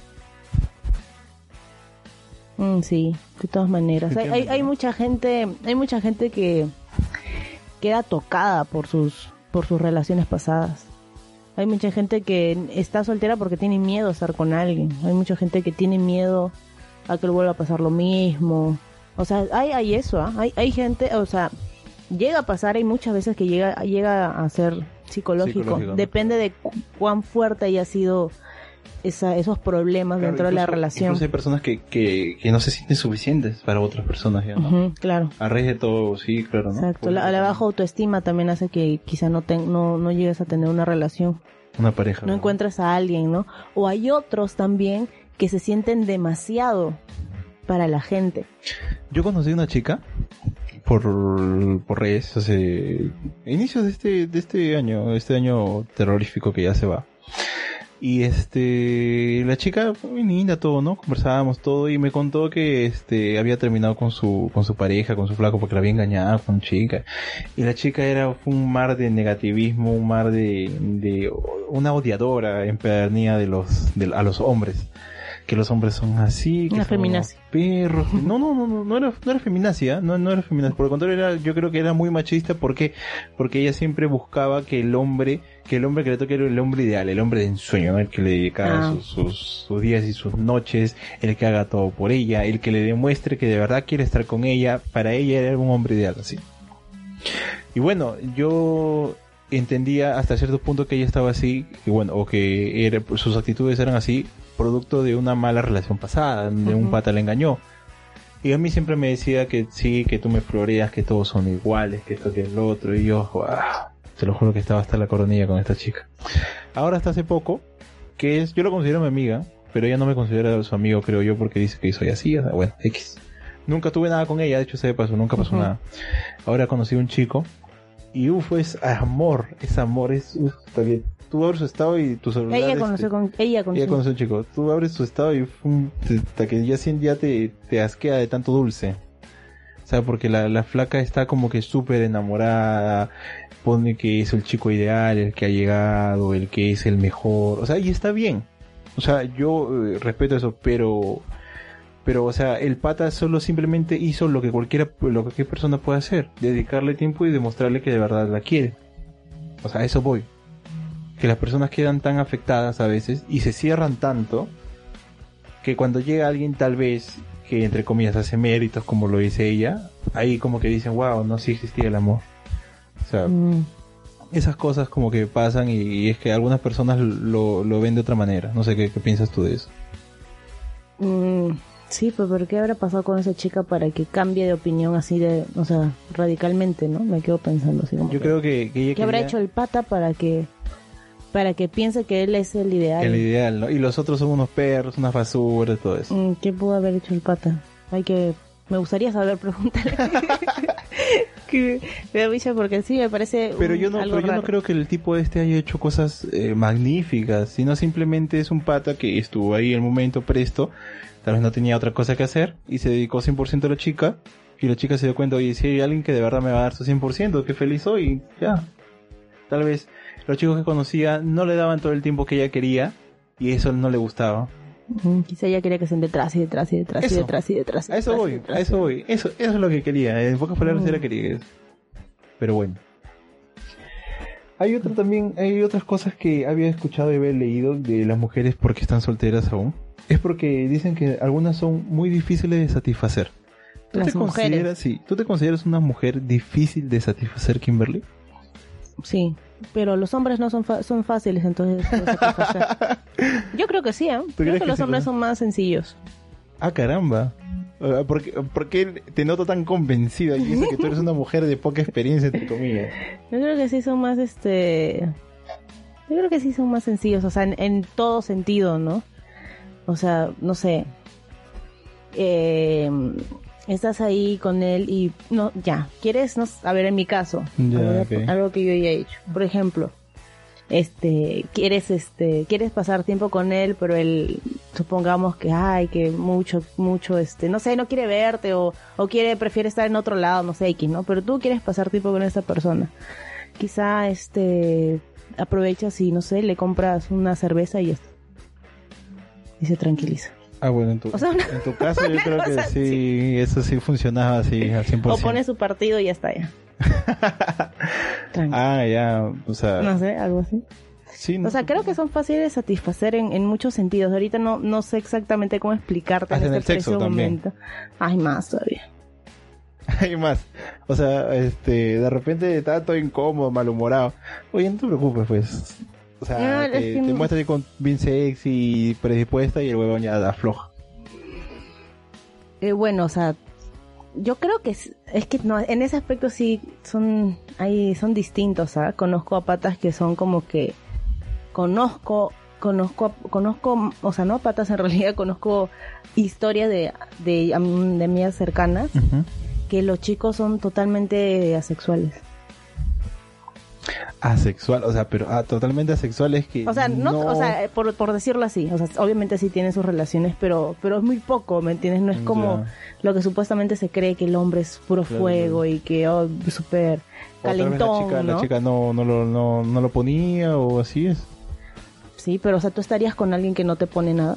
Mm, sí, de todas maneras. Hay, hay, hay mucha gente, hay mucha gente que queda tocada por sus por sus relaciones pasadas. Hay mucha gente que está soltera porque tiene miedo a estar con alguien. Hay mucha gente que tiene miedo a que le vuelva a pasar lo mismo. O sea, hay, hay eso, ¿ah? hay, hay gente, o sea, llega a pasar, hay muchas veces que llega, llega a ser psicológico. Depende de cu- cuán fuerte haya sido esa, esos problemas Claro, dentro de la incluso- relación. Incluso hay personas que, que, que no se sienten suficientes para otras personas ya, ¿no? Ujú, claro. A raíz de todo, sí, claro, ¿no? Exacto, Por la, la baja autoestima también hace que quizá no, ten- no, no llegues a tener una relación, Una pareja. no encuentres a alguien, ¿no? O hay otros también que se sienten demasiado para la gente. Yo conocí una chica por, por redes hace inicios de este, de este año, este año terrorífico que ya se va. Y este, la chica, muy linda todo, ¿no? Conversábamos todo y me contó que este, había terminado con su, con su pareja, con su flaco, porque la había engañado con chica. Y la chica era fue un mar de negativismo, un mar de, de una odiadora empedernida de los, de, a los hombres. Que los hombres son así, que Una son unos perros. No, no, no, no, no era, no era feminacia, no, no era feminacia. Por el contrario, era, yo creo que era muy machista porque, porque ella siempre buscaba que el hombre, que el hombre que le toque era el hombre ideal, el hombre de ensueño, ¿no? el que le dedicaba Ah. sus, sus, sus días y sus noches, el que haga todo por ella, el que le demuestre que de verdad quiere estar con ella, para ella era un hombre ideal, así. Y bueno, yo entendía hasta cierto punto que ella estaba así, y bueno, o que era, sus actitudes eran así, producto de una mala relación pasada, de un pata le engañó. Y a mí siempre me decía que sí, que tú me floreas, que todos son iguales, que esto que el otro, y yo, "Guau", te lo juro que estaba hasta la coronilla con esta chica. Ahora hasta hace poco, que es, yo lo considero mi amiga, pero ella no me considera su amigo, creo yo, porque dice que soy así, o sea, bueno, X. Nunca tuve nada con ella, de hecho se de paso, nunca pasó nada. Ahora conocí a un chico, y uff, es amor, es amor, es, uf, está bien. tú abres su estado y tu celular... Ella este, conoció con, ella conoció. ella conoce a un chico. Tú abres su estado y hasta que ya, ya te, te asquea de tanto dulce. Sea, porque la, la flaca está como que súper enamorada, pone que es el chico ideal, el que ha llegado, el que es el mejor. O sea, y está bien. O sea, yo eh, respeto eso, pero... Pero, o sea, el pata solo simplemente hizo lo que cualquiera, lo que cualquier persona puede hacer. Dedicarle tiempo y demostrarle que de verdad la quiere. O sea, a eso voy. Que las personas quedan tan afectadas a veces y se cierran tanto que cuando llega alguien tal vez que entre comillas hace méritos como lo dice ella, ahí como que dicen, wow, no, sí existía el amor. O sea, Mm, esas cosas como que pasan y, y es que algunas personas lo, lo ven de otra manera. No sé qué, qué piensas tú de eso. mm, sí, pues ¿por qué habrá pasado con esa chica para que cambie de opinión así de, o sea, radicalmente, ¿no? Me quedo pensando así como Yo que- creo que, que ella ¿Qué habrá hecho el pata para que para que piense que él es el ideal? el ideal, ¿no? Y los otros son unos perros, unas basuras, todo eso. Mm, ¿Qué pudo haber hecho el pata? Hay que me gustaría saber preguntarle. que me da risa porque sí me parece Pero un- yo no, algo pero yo no raro. creo que el tipo este haya hecho cosas eh, magníficas, sino simplemente es un pata que estuvo ahí el momento presto, tal vez no tenía otra cosa que hacer y se dedicó 100% a la chica y la chica se dio cuenta, oye, si hay alguien que de verdad me va a dar su 100%, qué feliz soy, ya. Tal vez los chicos que conocía no le daban todo el tiempo que ella quería y eso no le gustaba. Mm, Quizá ella quería que estén detrás y detrás y detrás y detrás y detrás. y A eso detrás voy, detrás a eso voy, eso, eso es lo que quería, en pocas palabras Mm. era quería eso. Pero bueno. Hay otro también, hay otras cosas que había escuchado y había leído de las mujeres porque están solteras aún. Es porque dicen que algunas son muy difíciles de satisfacer. ¿Tú Las te mujeres. consideras, sí, ¿tú te consideras una mujer difícil de satisfacer, Kimberly? Sí, pero los hombres no son fa- son fáciles entonces. Yo creo que sí, ¿eh? Creo que que los sí, hombres no? son más sencillos. Ah, caramba. ¿Por qué, por qué te noto tan convencida y eso que tú eres una mujer de poca experiencia, entre comillas? Yo creo que sí son más, este... Yo creo que sí son más sencillos, o sea, en, en todo sentido, ¿no? O sea, no sé. Eh, estás ahí con él y no, ya, quieres, no, a ver, en mi caso, algo, que yo ya he hecho. Por ejemplo, este, quieres, este, quieres pasar tiempo con él, pero él, supongamos que, ay, que mucho, mucho, este, no sé, no quiere verte o, o quiere, prefiere estar en otro lado, no sé, X, ¿no? Pero tú quieres pasar tiempo con esa persona. Quizá, este, aprovechas y, no sé, le compras una cerveza y ya está. Y se tranquiliza. Ah, bueno, en tu, O sea, una- en tu caso yo creo que sí, eso sí funcionaba así al 100%. O pone su partido y ya está ya. Ah, ya, o sea, No sé, algo así. sí, no, O sea, creo que son fáciles de satisfacer en, en muchos sentidos. Ahorita no, no sé exactamente cómo explicarte Hasta en este el sexo también. momento. Hay más todavía. hay más. O sea, este, de repente está todo incómodo, malhumorado. Oye, no te preocupes, pues. O sea, No, es te, que te no- con bien sexy y predispuesta y el huevón ya afloja. Eh, bueno, o sea, yo creo que es, es que no, en ese aspecto sí son, ahí son distintos, ¿ah? Conozco a patas que son como que conozco, conozco, conozco, o sea, no a patas en realidad, conozco historias de, de, de amigas cercanas que los chicos son totalmente asexuales. Asexual, o sea, pero ah, totalmente asexual es que. O sea, no, o sea, por, por decirlo así, o sea, obviamente sí tienen sus relaciones, pero pero es muy poco, ¿me entiendes? No es como lo que supuestamente se cree que el hombre es puro Claro, fuego y que oh, súper O calentón, la chica, ¿no? la chica no, no, lo, no, no lo ponía o así es. Sí, pero o sea, tú estarías con alguien que no te pone nada.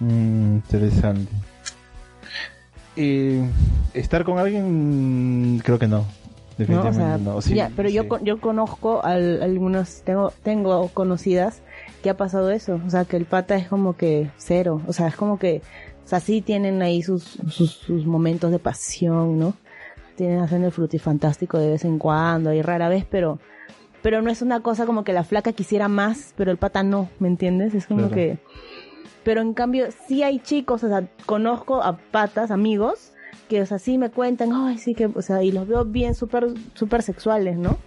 Mm, interesante. Eh, estar con alguien, creo que no. ¿No? O Definitivamente sea, no. Sí, ya, pero yo sí. con- yo conozco al, algunos tengo tengo conocidas que ha pasado eso, o sea, que el pata es como que cero, o sea, es como que o sea, sí tienen ahí sus sus, sus momentos de pasión, ¿no? Tienen hacen el frutifantástico de vez en cuando y rara vez, pero pero no es una cosa como que la flaca quisiera más, pero el pata no, ¿me entiendes? Es como Claro. que pero en cambio sí hay chicos, o sea, conozco a patas, amigos, que, o sea, sí me cuentan, ay, sí que, o sea, y los veo bien súper, súper sexuales, ¿no?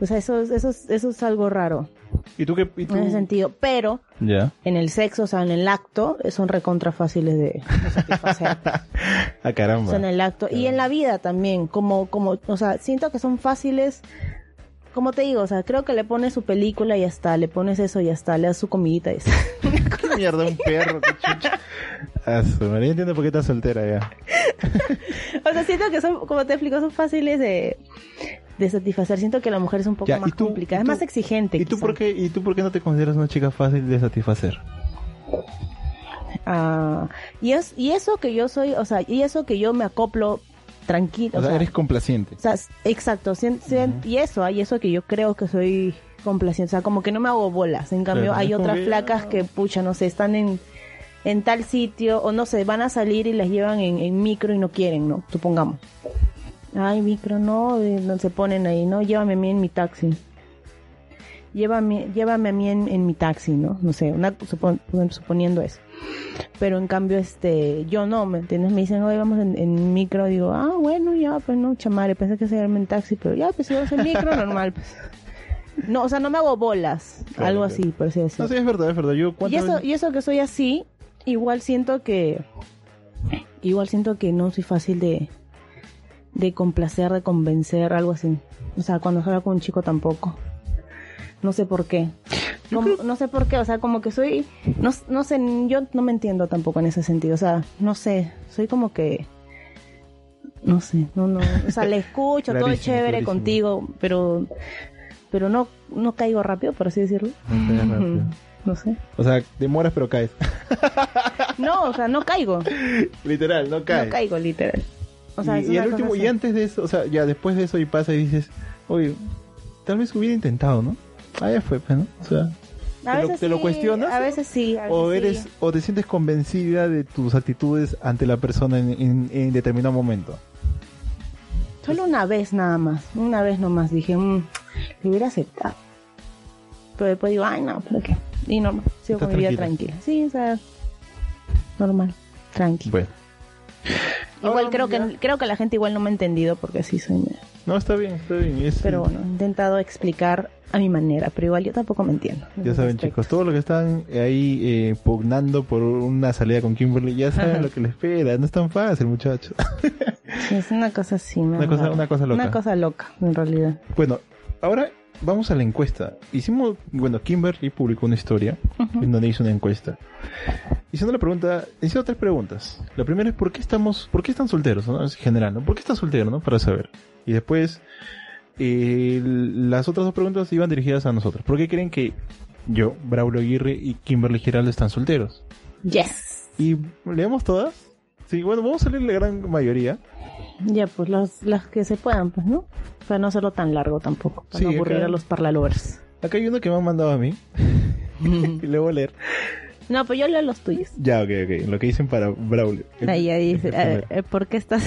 O sea, eso, es- eso, es- eso es algo raro, ¿Y tú qué? y tú? en ese sentido. Pero, Ya. en el sexo, o sea, en el acto, eh, son recontra fáciles de, de satisfacer. Ah, caramba. O sea, en el acto. Y en la vida también, como, como, o sea, siento que son fáciles como te digo, o sea, creo que le pones su película y ya está, le pones eso y ya está, le das su comidita y ya está. ¿Qué mierda, un perro? ¿Qué chucha? Ah, su madre, ya entiendo por qué estás soltera ya. O sea, siento que son, como te explico, son fáciles de, de satisfacer. Siento que la mujer es un poco Ya, más ¿y tú- complicada, es más exigente. ¿Y tú, quizá. por qué, ¿Y tú por qué no te consideras una chica fácil de satisfacer? Ah, y, es, y eso que yo soy, o sea, y eso que yo me acoplo tranquilo. O sea, eres complaciente. O sea, exacto, y eso, hay eso que yo creo que soy complaciente, o sea, como que no me hago bolas. En cambio, hay otras flacas ah. que, pucha, no sé, están en, en tal sitio, o no sé, van a salir y las llevan en, en micro y no quieren, ¿no? Supongamos. Ay, micro, no, no se ponen ahí, ¿no? Llévame a mí en mi taxi. Llévame, llévame a mí en, en mi taxi, ¿no? No sé, una, supon- suponiendo eso. Pero en cambio, este, yo no, ¿me entiendes? Me dicen, hoy vamos en, en micro, digo, ah, bueno, ya, pues no, chamare, pensé que se iba en taxi, pero ya, pues si vamos en micro, normal, pues. No, o sea, no me hago bolas, Claro, algo claro. así, por así No, sí, es verdad, es verdad. Yo, y ¿cuántas eso, veces- y eso que soy así, igual siento que, igual siento que no soy fácil de, de complacer, de convencer, algo así. O sea, cuando salgo con un chico tampoco. No sé por qué. Como- No sé por qué, o sea, como que soy, no, no sé, yo no me entiendo tampoco en ese sentido, o sea, no sé, soy como que, no sé, no, no, o sea, le escucho, todo es chévere clarísimo. contigo, pero, pero no, no caigo rápido, por así decirlo. No. No sé. O sea, demoras pero caes. No, o sea, no caigo. Literal, no caes. No caigo, literal. O sea, y, y cosa último, así. y antes de eso, o sea, ya después de eso y pasa y dices, oye, tal vez hubiera intentado, ¿no? Ah, ya fue, pues, ¿no? O sea, A ¿te lo- lo cuestionas? A veces sí. a o eres, sí. o te sientes convencida de tus actitudes ante la persona en, en- en determinado momento. Solo una vez nada más. Una vez nomás dije, mmm, le hubiera aceptado. Pero después digo, ay, no, ¿por qué? Y normal, sigo con mi vida tranquila. tranquila. Sí, o sea, normal, tranqui. Bueno. igual Ahora, creo ya. que creo que la gente igual no me ha entendido porque sí soy medio- No, está bien, está bien. es- Pero bueno, he intentado explicar a mi manera, pero igual yo tampoco me entiendo. en Ya saben, chicos, todos los que están ahí eh, pugnando por una salida con Kimberly, ya saben Ajá. lo que les espera. No es tan fácil, muchachos. Sí, es una cosa así. me Una cosa- una cosa loca. Una cosa loca, en realidad. Bueno, ahora vamos a la encuesta. Hicimos, bueno, Kimberly publicó una historia en donde hizo una encuesta. Hizo una pregunta, hizo tres preguntas. La primera es ¿por qué estamos, por qué están solteros? ¿no? En general, ¿no? ¿Por qué estás soltero, no? Para saber. Y después, eh, las otras dos preguntas iban dirigidas a nosotros. ¿Por qué creen que yo, Braulio Aguirre y Kimberly Giraldo están solteros? Yes. Y leemos todas. Sí, bueno, vamos a leer la gran mayoría. Ya, pues los, las que se puedan, pues, ¿no? Para no hacerlo tan largo tampoco. Para Sí, no aburrir acá- a los parlalovers. Acá hay uno que me han mandado a mí. y le voy a leer. No, pues yo leo los tuyos. Ya, ok, ok. Lo que dicen para Braulio. Ahí ya dice, ver, ¿por qué estás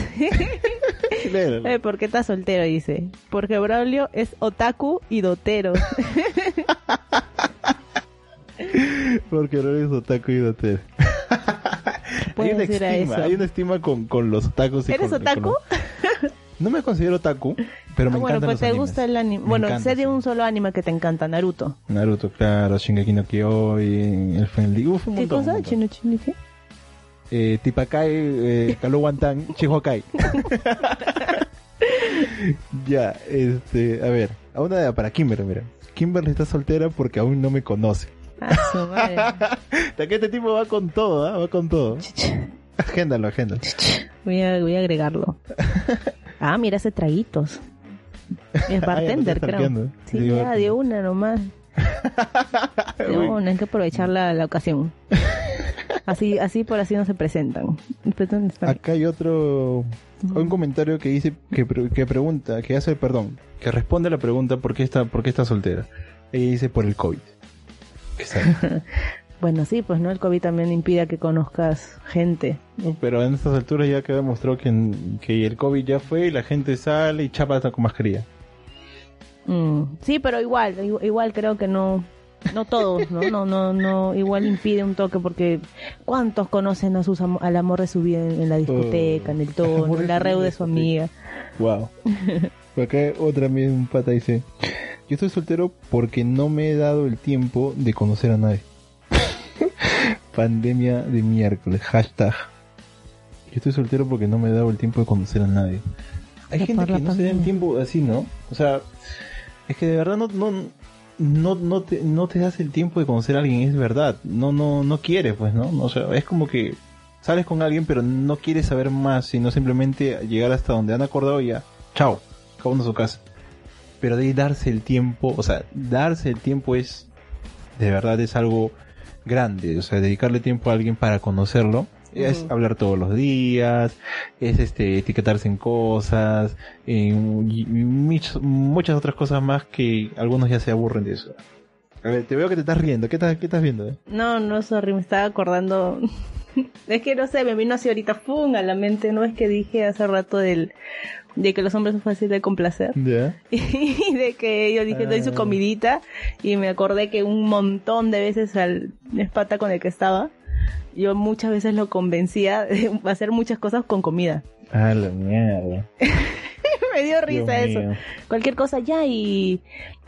Léelo. eh, ¿Por qué estás soltero? Dice, porque Braulio es otaku y dotero. Porque ahora eres otaku y dotero. Hay una a estima, eso. hay una estima con, con los otakus. y ¿Eres con- otaku? con No me considero otaku, pero me Ah, bueno, encantan pues los te animes. gusta el anime. Me Bueno, sé de un solo anime que te encanta, Naruto. Naruto, claro, Shingeki no Kyojin, el Friendly, uf, un ¿Qué montón, cosa? montón. ¿Chino chino qué? Eh, Tipakai, eh, Kaluwantan, Chihuakai. ya, este, a ver, a una para Kimberly, mira. Kimberly está soltera porque aún no me conoce. Hasta que este tipo va con todo, ¿ah? va con todo. Agéndalo, agéndalo. Voy a, voy a agregarlo. Ah, mira, hace traguitos. Es Ah, bartender, creo. Sí, Sí, ya, de una nomás. De una, hay que aprovechar la, la ocasión. Así, así por así no se presentan. Acá hay otro, un comentario que dice, que, que pregunta, que hace, perdón, que responde a la pregunta por qué está, por qué está soltera. Ella dice por el COVID. Bueno, sí, pues no, el COVID también impide que conozcas gente. No, Pero en estas alturas ya quedó demostrado que, que el COVID ya fue y la gente sale y chapa con mascarilla. Mm, Sí, pero igual, igu- igual creo que no, no todos, ¿no? No, no, no, igual impide un toque porque ¿cuántos conocen a sus amo- al amor de su vida en, en la discoteca, Oh, en el al tono, en la reu de su amiga? Wow. Por acá otra vez un pata dice, yo estoy soltero porque no me he dado el tiempo de conocer a nadie. Pandemia de miércoles, hashtag. Yo estoy soltero porque no me he dado el tiempo de conocer a nadie. Hay gente que no se da el tiempo así, ¿no? O sea, Es que de verdad no, no, no, no, te, no te das el tiempo de conocer a alguien, es verdad. No, no, no quieres, pues, ¿no? O sea, es como que sales con alguien, pero no quieres saber más, sino simplemente llegar hasta donde han acordado y ya. Chao, cada uno a su casa. Pero de ahí darse el tiempo, o sea, darse el tiempo es, de verdad, es algo grande. O sea, dedicarle tiempo a alguien para conocerlo. Es hablar todos los días, es este etiquetarse en cosas, y muchas, muchas otras cosas más que algunos ya se aburren de eso. A ver, te veo que te estás riendo. ¿Qué estás, qué estás viendo? eh? No, no, sorry, me estaba acordando. es que no sé, me vino así ahorita, ¡pum! a la mente. No es que dije hace rato del, de que los hombres son fáciles de complacer. Y de que yo dije, doy su Ah. comidita. Y me acordé que un montón de veces al espata con el que estaba, yo muchas veces lo convencía de hacer muchas cosas con comida. Ah, la mierda. me dio risa Dios eso. mío. Cualquier cosa ya y,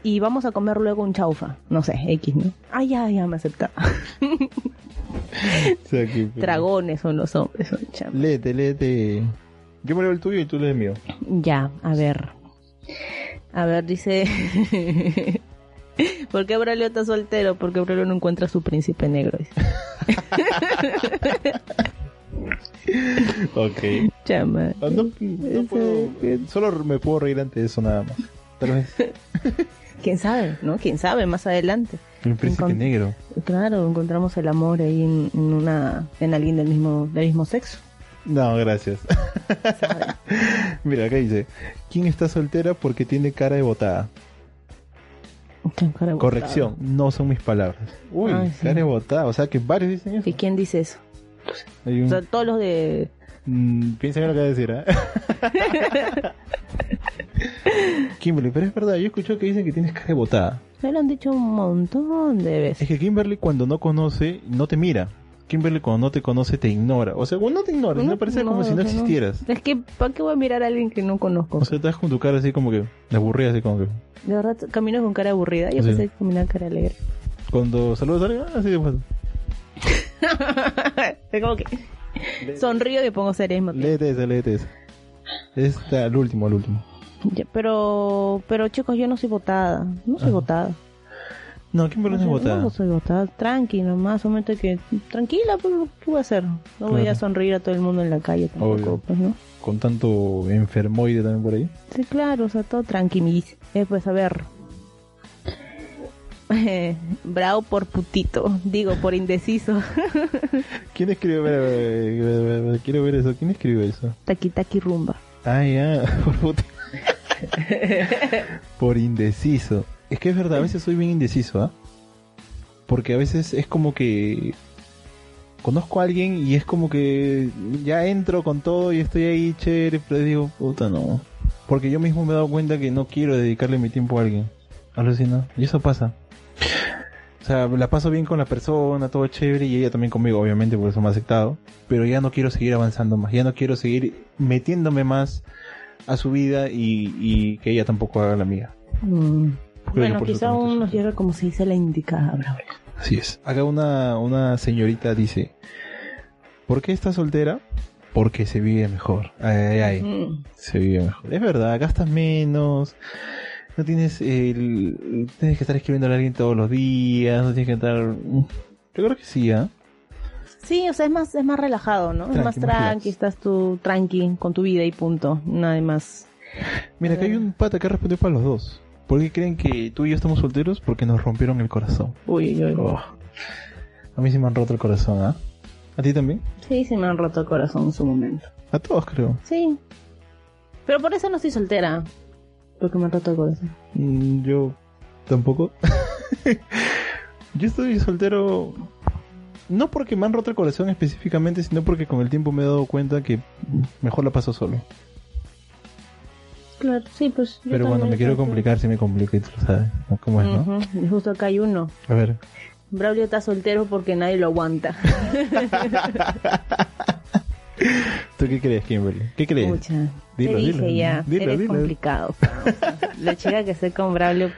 y vamos a comer luego un chaufa. No sé, X, ¿no? Ah, ya, ya me aceptaba. Dragones son los hombres, son Léete, léete. Yo me leo el tuyo y tú lees el mío. Ya, a ver. A ver, dice. ¿Por qué Braulio está soltero? Porque Braulio no encuentra a su príncipe negro. Ok. Chama. Ah, no, puedo- solo me puedo reír ante eso nada más. Tal vez. ¿Quién sabe? ¿No? ¿Quién sabe? Más adelante. El príncipe negro. Claro, encontramos el amor ahí en, en una en alguien del mismo del mismo sexo. No, gracias. Mira, acá dice: ¿Quién está soltera porque tiene cara de botada? Cara Corrección, no son mis palabras. Uy, Ay, sí. cara de botada. O sea que varios dicen eso. ¿Y quién dice eso? Un- O sea, todos los de Mm, piensa en lo que va a decir, ¿eh? Kimberly, pero es verdad, yo escucho que dicen que tienes cara de botada. me lo han dicho un montón de Es veces. que Kimberly cuando no conoce, no te mira. Kimberly cuando no te conoce te ignora. O sea, cuando no te ignora, me parece como si no existieras. Es que ¿para qué voy a mirar a alguien que no conozco? O sea, estás con tu cara así como que aburrida, así como que. De verdad, caminas con cara aburrida. Yo Sí. pensé que caminaba cara alegre. Cuando saludas a alguien, ah, así de paso. es como que sonrío y pongo mismo tiempo. Léete esa, léete esa. Esta, el último, el último. Ya, Pero, pero chicos, yo no soy votada. No soy Ah. votada. No, no es No, botada. No soy votada. Tranqui, nomás. Solamente que tranquila, pues, ¿qué voy a hacer? No voy a sonreír a todo el mundo en la calle tampoco, Obvio. pues, ¿no? Con tanto enfermoide también por ahí. Sí, claro, o sea, todo tranqui. Eh, pues a ver. Bravo por putito, digo, por indeciso. ¿Quién escribió? Quiero ver eso. ¿Quién escribió eso? Taki taki rumba. Ah, ya. Por puta. Por indeciso. Es que es verdad, a veces soy bien indeciso, ¿ah? Porque a veces es como que conozco a alguien y es como que ya entro con todo y estoy ahí chévere, pero digo, puta no. Porque yo mismo me he dado cuenta que no quiero dedicarle mi tiempo a alguien. Alucina. Y eso pasa. O sea, la paso bien con la persona, todo chévere, y ella también conmigo, obviamente, por eso me ha aceptado. Pero ya no quiero seguir avanzando más, ya no quiero seguir metiéndome más a su vida y, que ella tampoco haga la mía. Mm. Bueno, quizá aún nos lleve como se dice la indicada, Braulio. Así es. Acá una, una señorita dice, ¿por qué estás soltera? Porque se vive mejor. Ay, ay, ay. Mm. Se vive mejor. Es verdad, gastas menos. No tienes el... Tienes que estar escribiendo a alguien todos los días. No tienes que estar... Yo creo que sí, ¿ah? Sí, o sea, es más, es más relajado, ¿no? Tranqui, es más tranqui, estás tú tranqui con tu vida y punto. Nada más. Mira, acá hay un pata que respondió para los dos. ¿Por qué creen que tú y yo estamos solteros? Porque nos rompieron el corazón. Uy, uy. Oh. A mí sí me han roto el corazón, ¿ah? ¿A ti también? Sí, se me han roto el corazón en su momento. A todos, creo. Sí. Pero por eso no estoy soltera. Porque me han roto el corazón. Mm, Yo tampoco. yo estoy soltero no porque me han roto el corazón específicamente, sino porque con el tiempo me he dado cuenta que mejor la paso solo. Claro, sí, pues. yo Pero cuando me quiero estoy- complicar, sí me complico y tú lo sabes. ¿Cómo es, no? Justo acá hay uno. A ver. Braulio está soltero porque nadie lo aguanta. ¿Tú qué crees, Kimberly? ¿Qué crees? Mucha. Dilo, Te dije dilo, ya, dilo, eres dilo. complicado. la chica que esté con Braulio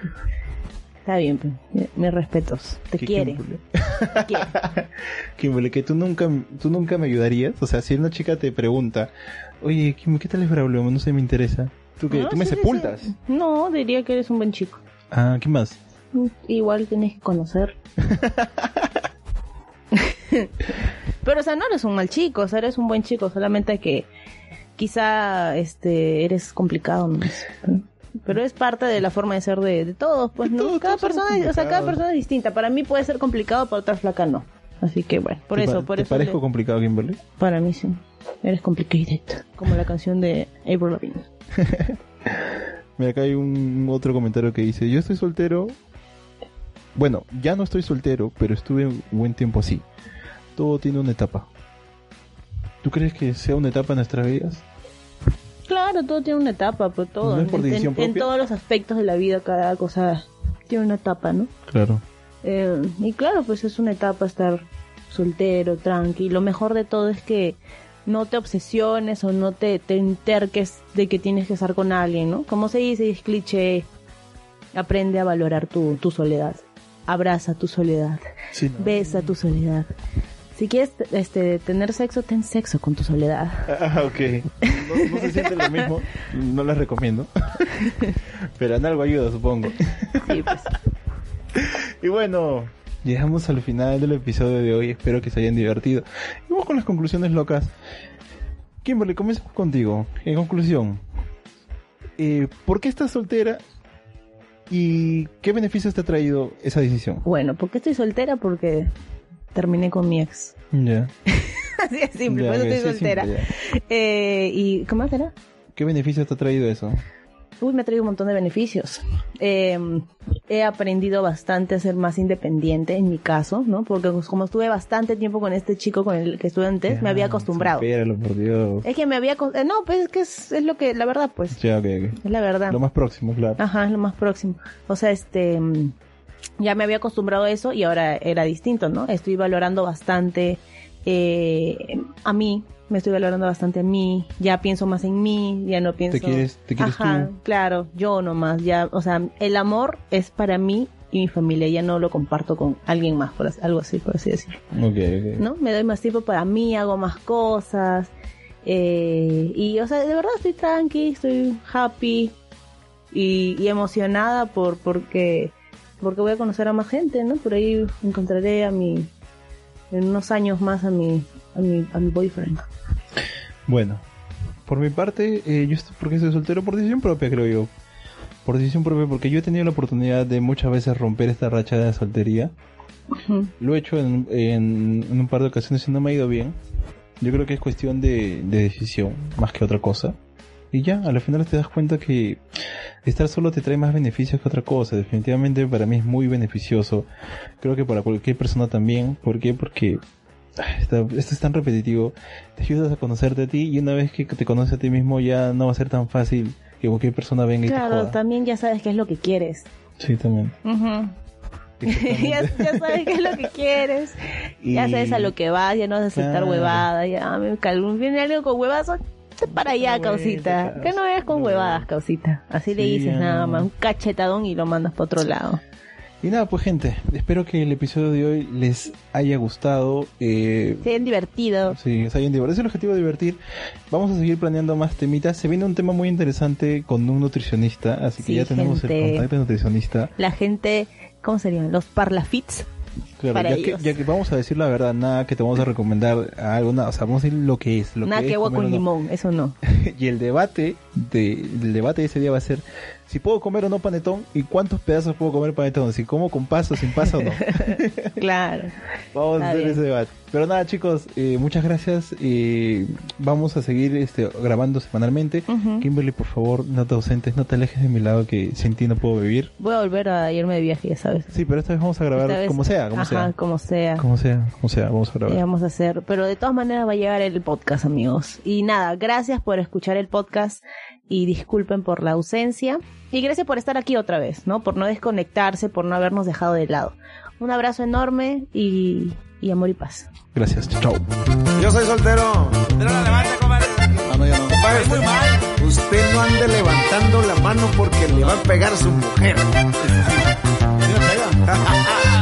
está bien, pues, mis respetos. Te ¿Qué, quiere, Kimberly? te quiere. Kimberly, que tú nunca, tú nunca me ayudarías. O sea, si una chica te pregunta, oye, Kim, ¿qué tal es Braulio? No sé, me interesa. ¿Tú qué? No, ¿Tú me sí, sepultas? sí. No, diría que eres un buen chico. Ah, ¿qué más? Mm, Igual tienes que conocer. Pero, o sea, no eres un mal chico, o sea, eres un buen chico, solamente que quizá este eres complicado, ¿no? Pero es parte de la forma de ser de, de todos, pues, ¿no? Todos- cada todos persona, o sea, cada persona es distinta. Para mí puede ser complicado, para otra flaca no. Así que bueno, por ¿Te eso, por ¿Te eso. parezco le- complicado, Kimberly? Para mí sí. Eres complicated. Como la canción de Avril Lavigne. Mira, acá hay un otro comentario que dice, yo estoy soltero. Bueno, ya no estoy soltero, pero estuve un buen tiempo así. Todo tiene una etapa. ¿Tú crees que sea una etapa en nuestras vidas? Claro, todo tiene una etapa, pero todo. ¿No es por En- todos los aspectos de la vida, cada cosa tiene una etapa, ¿no? Claro. Eh, y claro, pues es una etapa estar soltero, tranqui. Lo mejor de todo es que no te obsesiones o no te, te interques de que tienes que estar con alguien, ¿no? Como se dice, es cliché, aprende a valorar tu, tu soledad. Abraza tu soledad. Sí, ¿no? Besa tu soledad. Si quieres este, tener sexo, ten sexo con tu soledad. Ah, ok. No, no se siente lo mismo. No les recomiendo. Pero en algo ayuda, supongo. Sí, pues. Y bueno, llegamos al final del episodio de hoy. Espero que se hayan divertido. Y vamos con las conclusiones locas. Kimberly, comenzamos contigo. En conclusión, eh, ¿por qué estás soltera? ¿Y qué beneficios te ha traído esa decisión? Bueno, ¿por qué estoy soltera? Porque terminé con mi ex. Ya. Así es simple, por eso estoy soltera. simple, Eh, ¿Y cómo era? ¿Qué beneficios te ha traído eso? Uy, me ha traído un montón de beneficios. Eh, he aprendido bastante a ser más independiente en mi caso, ¿no? Porque pues, como estuve bastante tiempo con este chico con el que estuve antes, me había acostumbrado. Supéralo, por Dios. Es que me había... eh, no, pues es que es, es lo que... La verdad, pues. Ya, ok, ok. Es la verdad. Lo más próximo, claro. Ajá, es lo más próximo. O sea, este... Ya me había acostumbrado a eso y ahora era distinto, ¿no? Estoy valorando bastante eh, a mí. Me estoy valorando bastante a mí. Ya pienso más en mí. Ya no pienso... quieres- te quieres Ajá, tú. claro. Yo nomás. Ya, o sea, el amor es para mí y mi familia. Ya no lo comparto con alguien más, por así- algo así, por así decirlo. Ok, ok. ¿no? Me doy más tiempo para mí, hago más cosas. eh, y, o sea, de verdad estoy tranqui, estoy happy y, y emocionada por porque porque voy a conocer a más gente, ¿no? Por ahí encontraré a mi en unos años más a mi a mi, a mi boyfriend. Bueno, por mi parte, eh, yo estoy porque estoy soltero por decisión propia, creo yo. Por decisión propia, porque yo he tenido la oportunidad de muchas veces romper esta racha de soltería. Lo he hecho en, en- en un par de ocasiones y no me ha ido bien. Yo creo que es cuestión de, de decisión, más que otra cosa. Y ya, al final te das cuenta que estar solo te trae más beneficios que otra cosa. Definitivamente para mí es muy beneficioso. Creo que para cualquier persona también. ¿Por qué? Porque ah, esta- esto es tan repetitivo. Te ayudas a conocerte a ti y una vez que te conoces a ti mismo ya no va a ser tan fácil que cualquier persona venga y te Claro, también ya sabes qué es lo que quieres. Sí, también. Ujú. ya, ya sabes qué es lo que quieres. Ya Y- sabes a lo que vas, ya no vas a aceptar Claro. huevadas, ya me calmo. Viene algo con huevadas, para allá, causita. Que no vayas con huevadas, causita. Así le dices nada más, un cachetadón y lo mandas para otro lado. Y nada, pues gente, espero que el episodio de hoy les haya gustado. Eh, Se han divertido. Sí, se hayan divertido. Es el objetivo divertir. Vamos a seguir planeando más temitas. Se viene un tema muy interesante con un nutricionista, así que Sí, ya tenemos gente. el contacto de nutricionista. La gente, ¿cómo serían? Los parlafits. Claro, Para ya que, ya que vamos a decir la verdad, nada que te vamos a recomendar a algo, nada, o sea, vamos a decir lo que es. Lo Nada que es agua con no. limón, eso no. y el debate de, el debate de ese día va a ser si puedo comer o no panetón y cuántos pedazos puedo comer panetón, si como con paso, sin paso o no. claro. Vamos Está a hacer bien. ese debate. Pero nada, chicos, eh, muchas gracias. eh, vamos a seguir este, grabando semanalmente. Kimberly, por favor, no te ausentes, no te alejes de mi lado que sin ti no puedo vivir. Voy a volver a irme de viaje, ya sabes. Sí, pero esta vez vamos a grabar vez- como sea, como Ajá, sea. como sea. Como sea, como sea, vamos a Eh, grabar. vamos a hacer, pero de todas maneras va a llegar el podcast, amigos. Y nada, gracias por escuchar el podcast y disculpen por la ausencia. Y gracias por estar aquí otra vez, ¿no? Por no desconectarse, por no habernos dejado de lado. Un abrazo enorme y, y amor y paz. Gracias, chao. Yo soy soltero. Pero la levante, compadre. Ah, no, ya no. Compadre, Muy usted- mal. Usted no ande levantando la mano porque le va a pegar su mujer. Sí, no pega.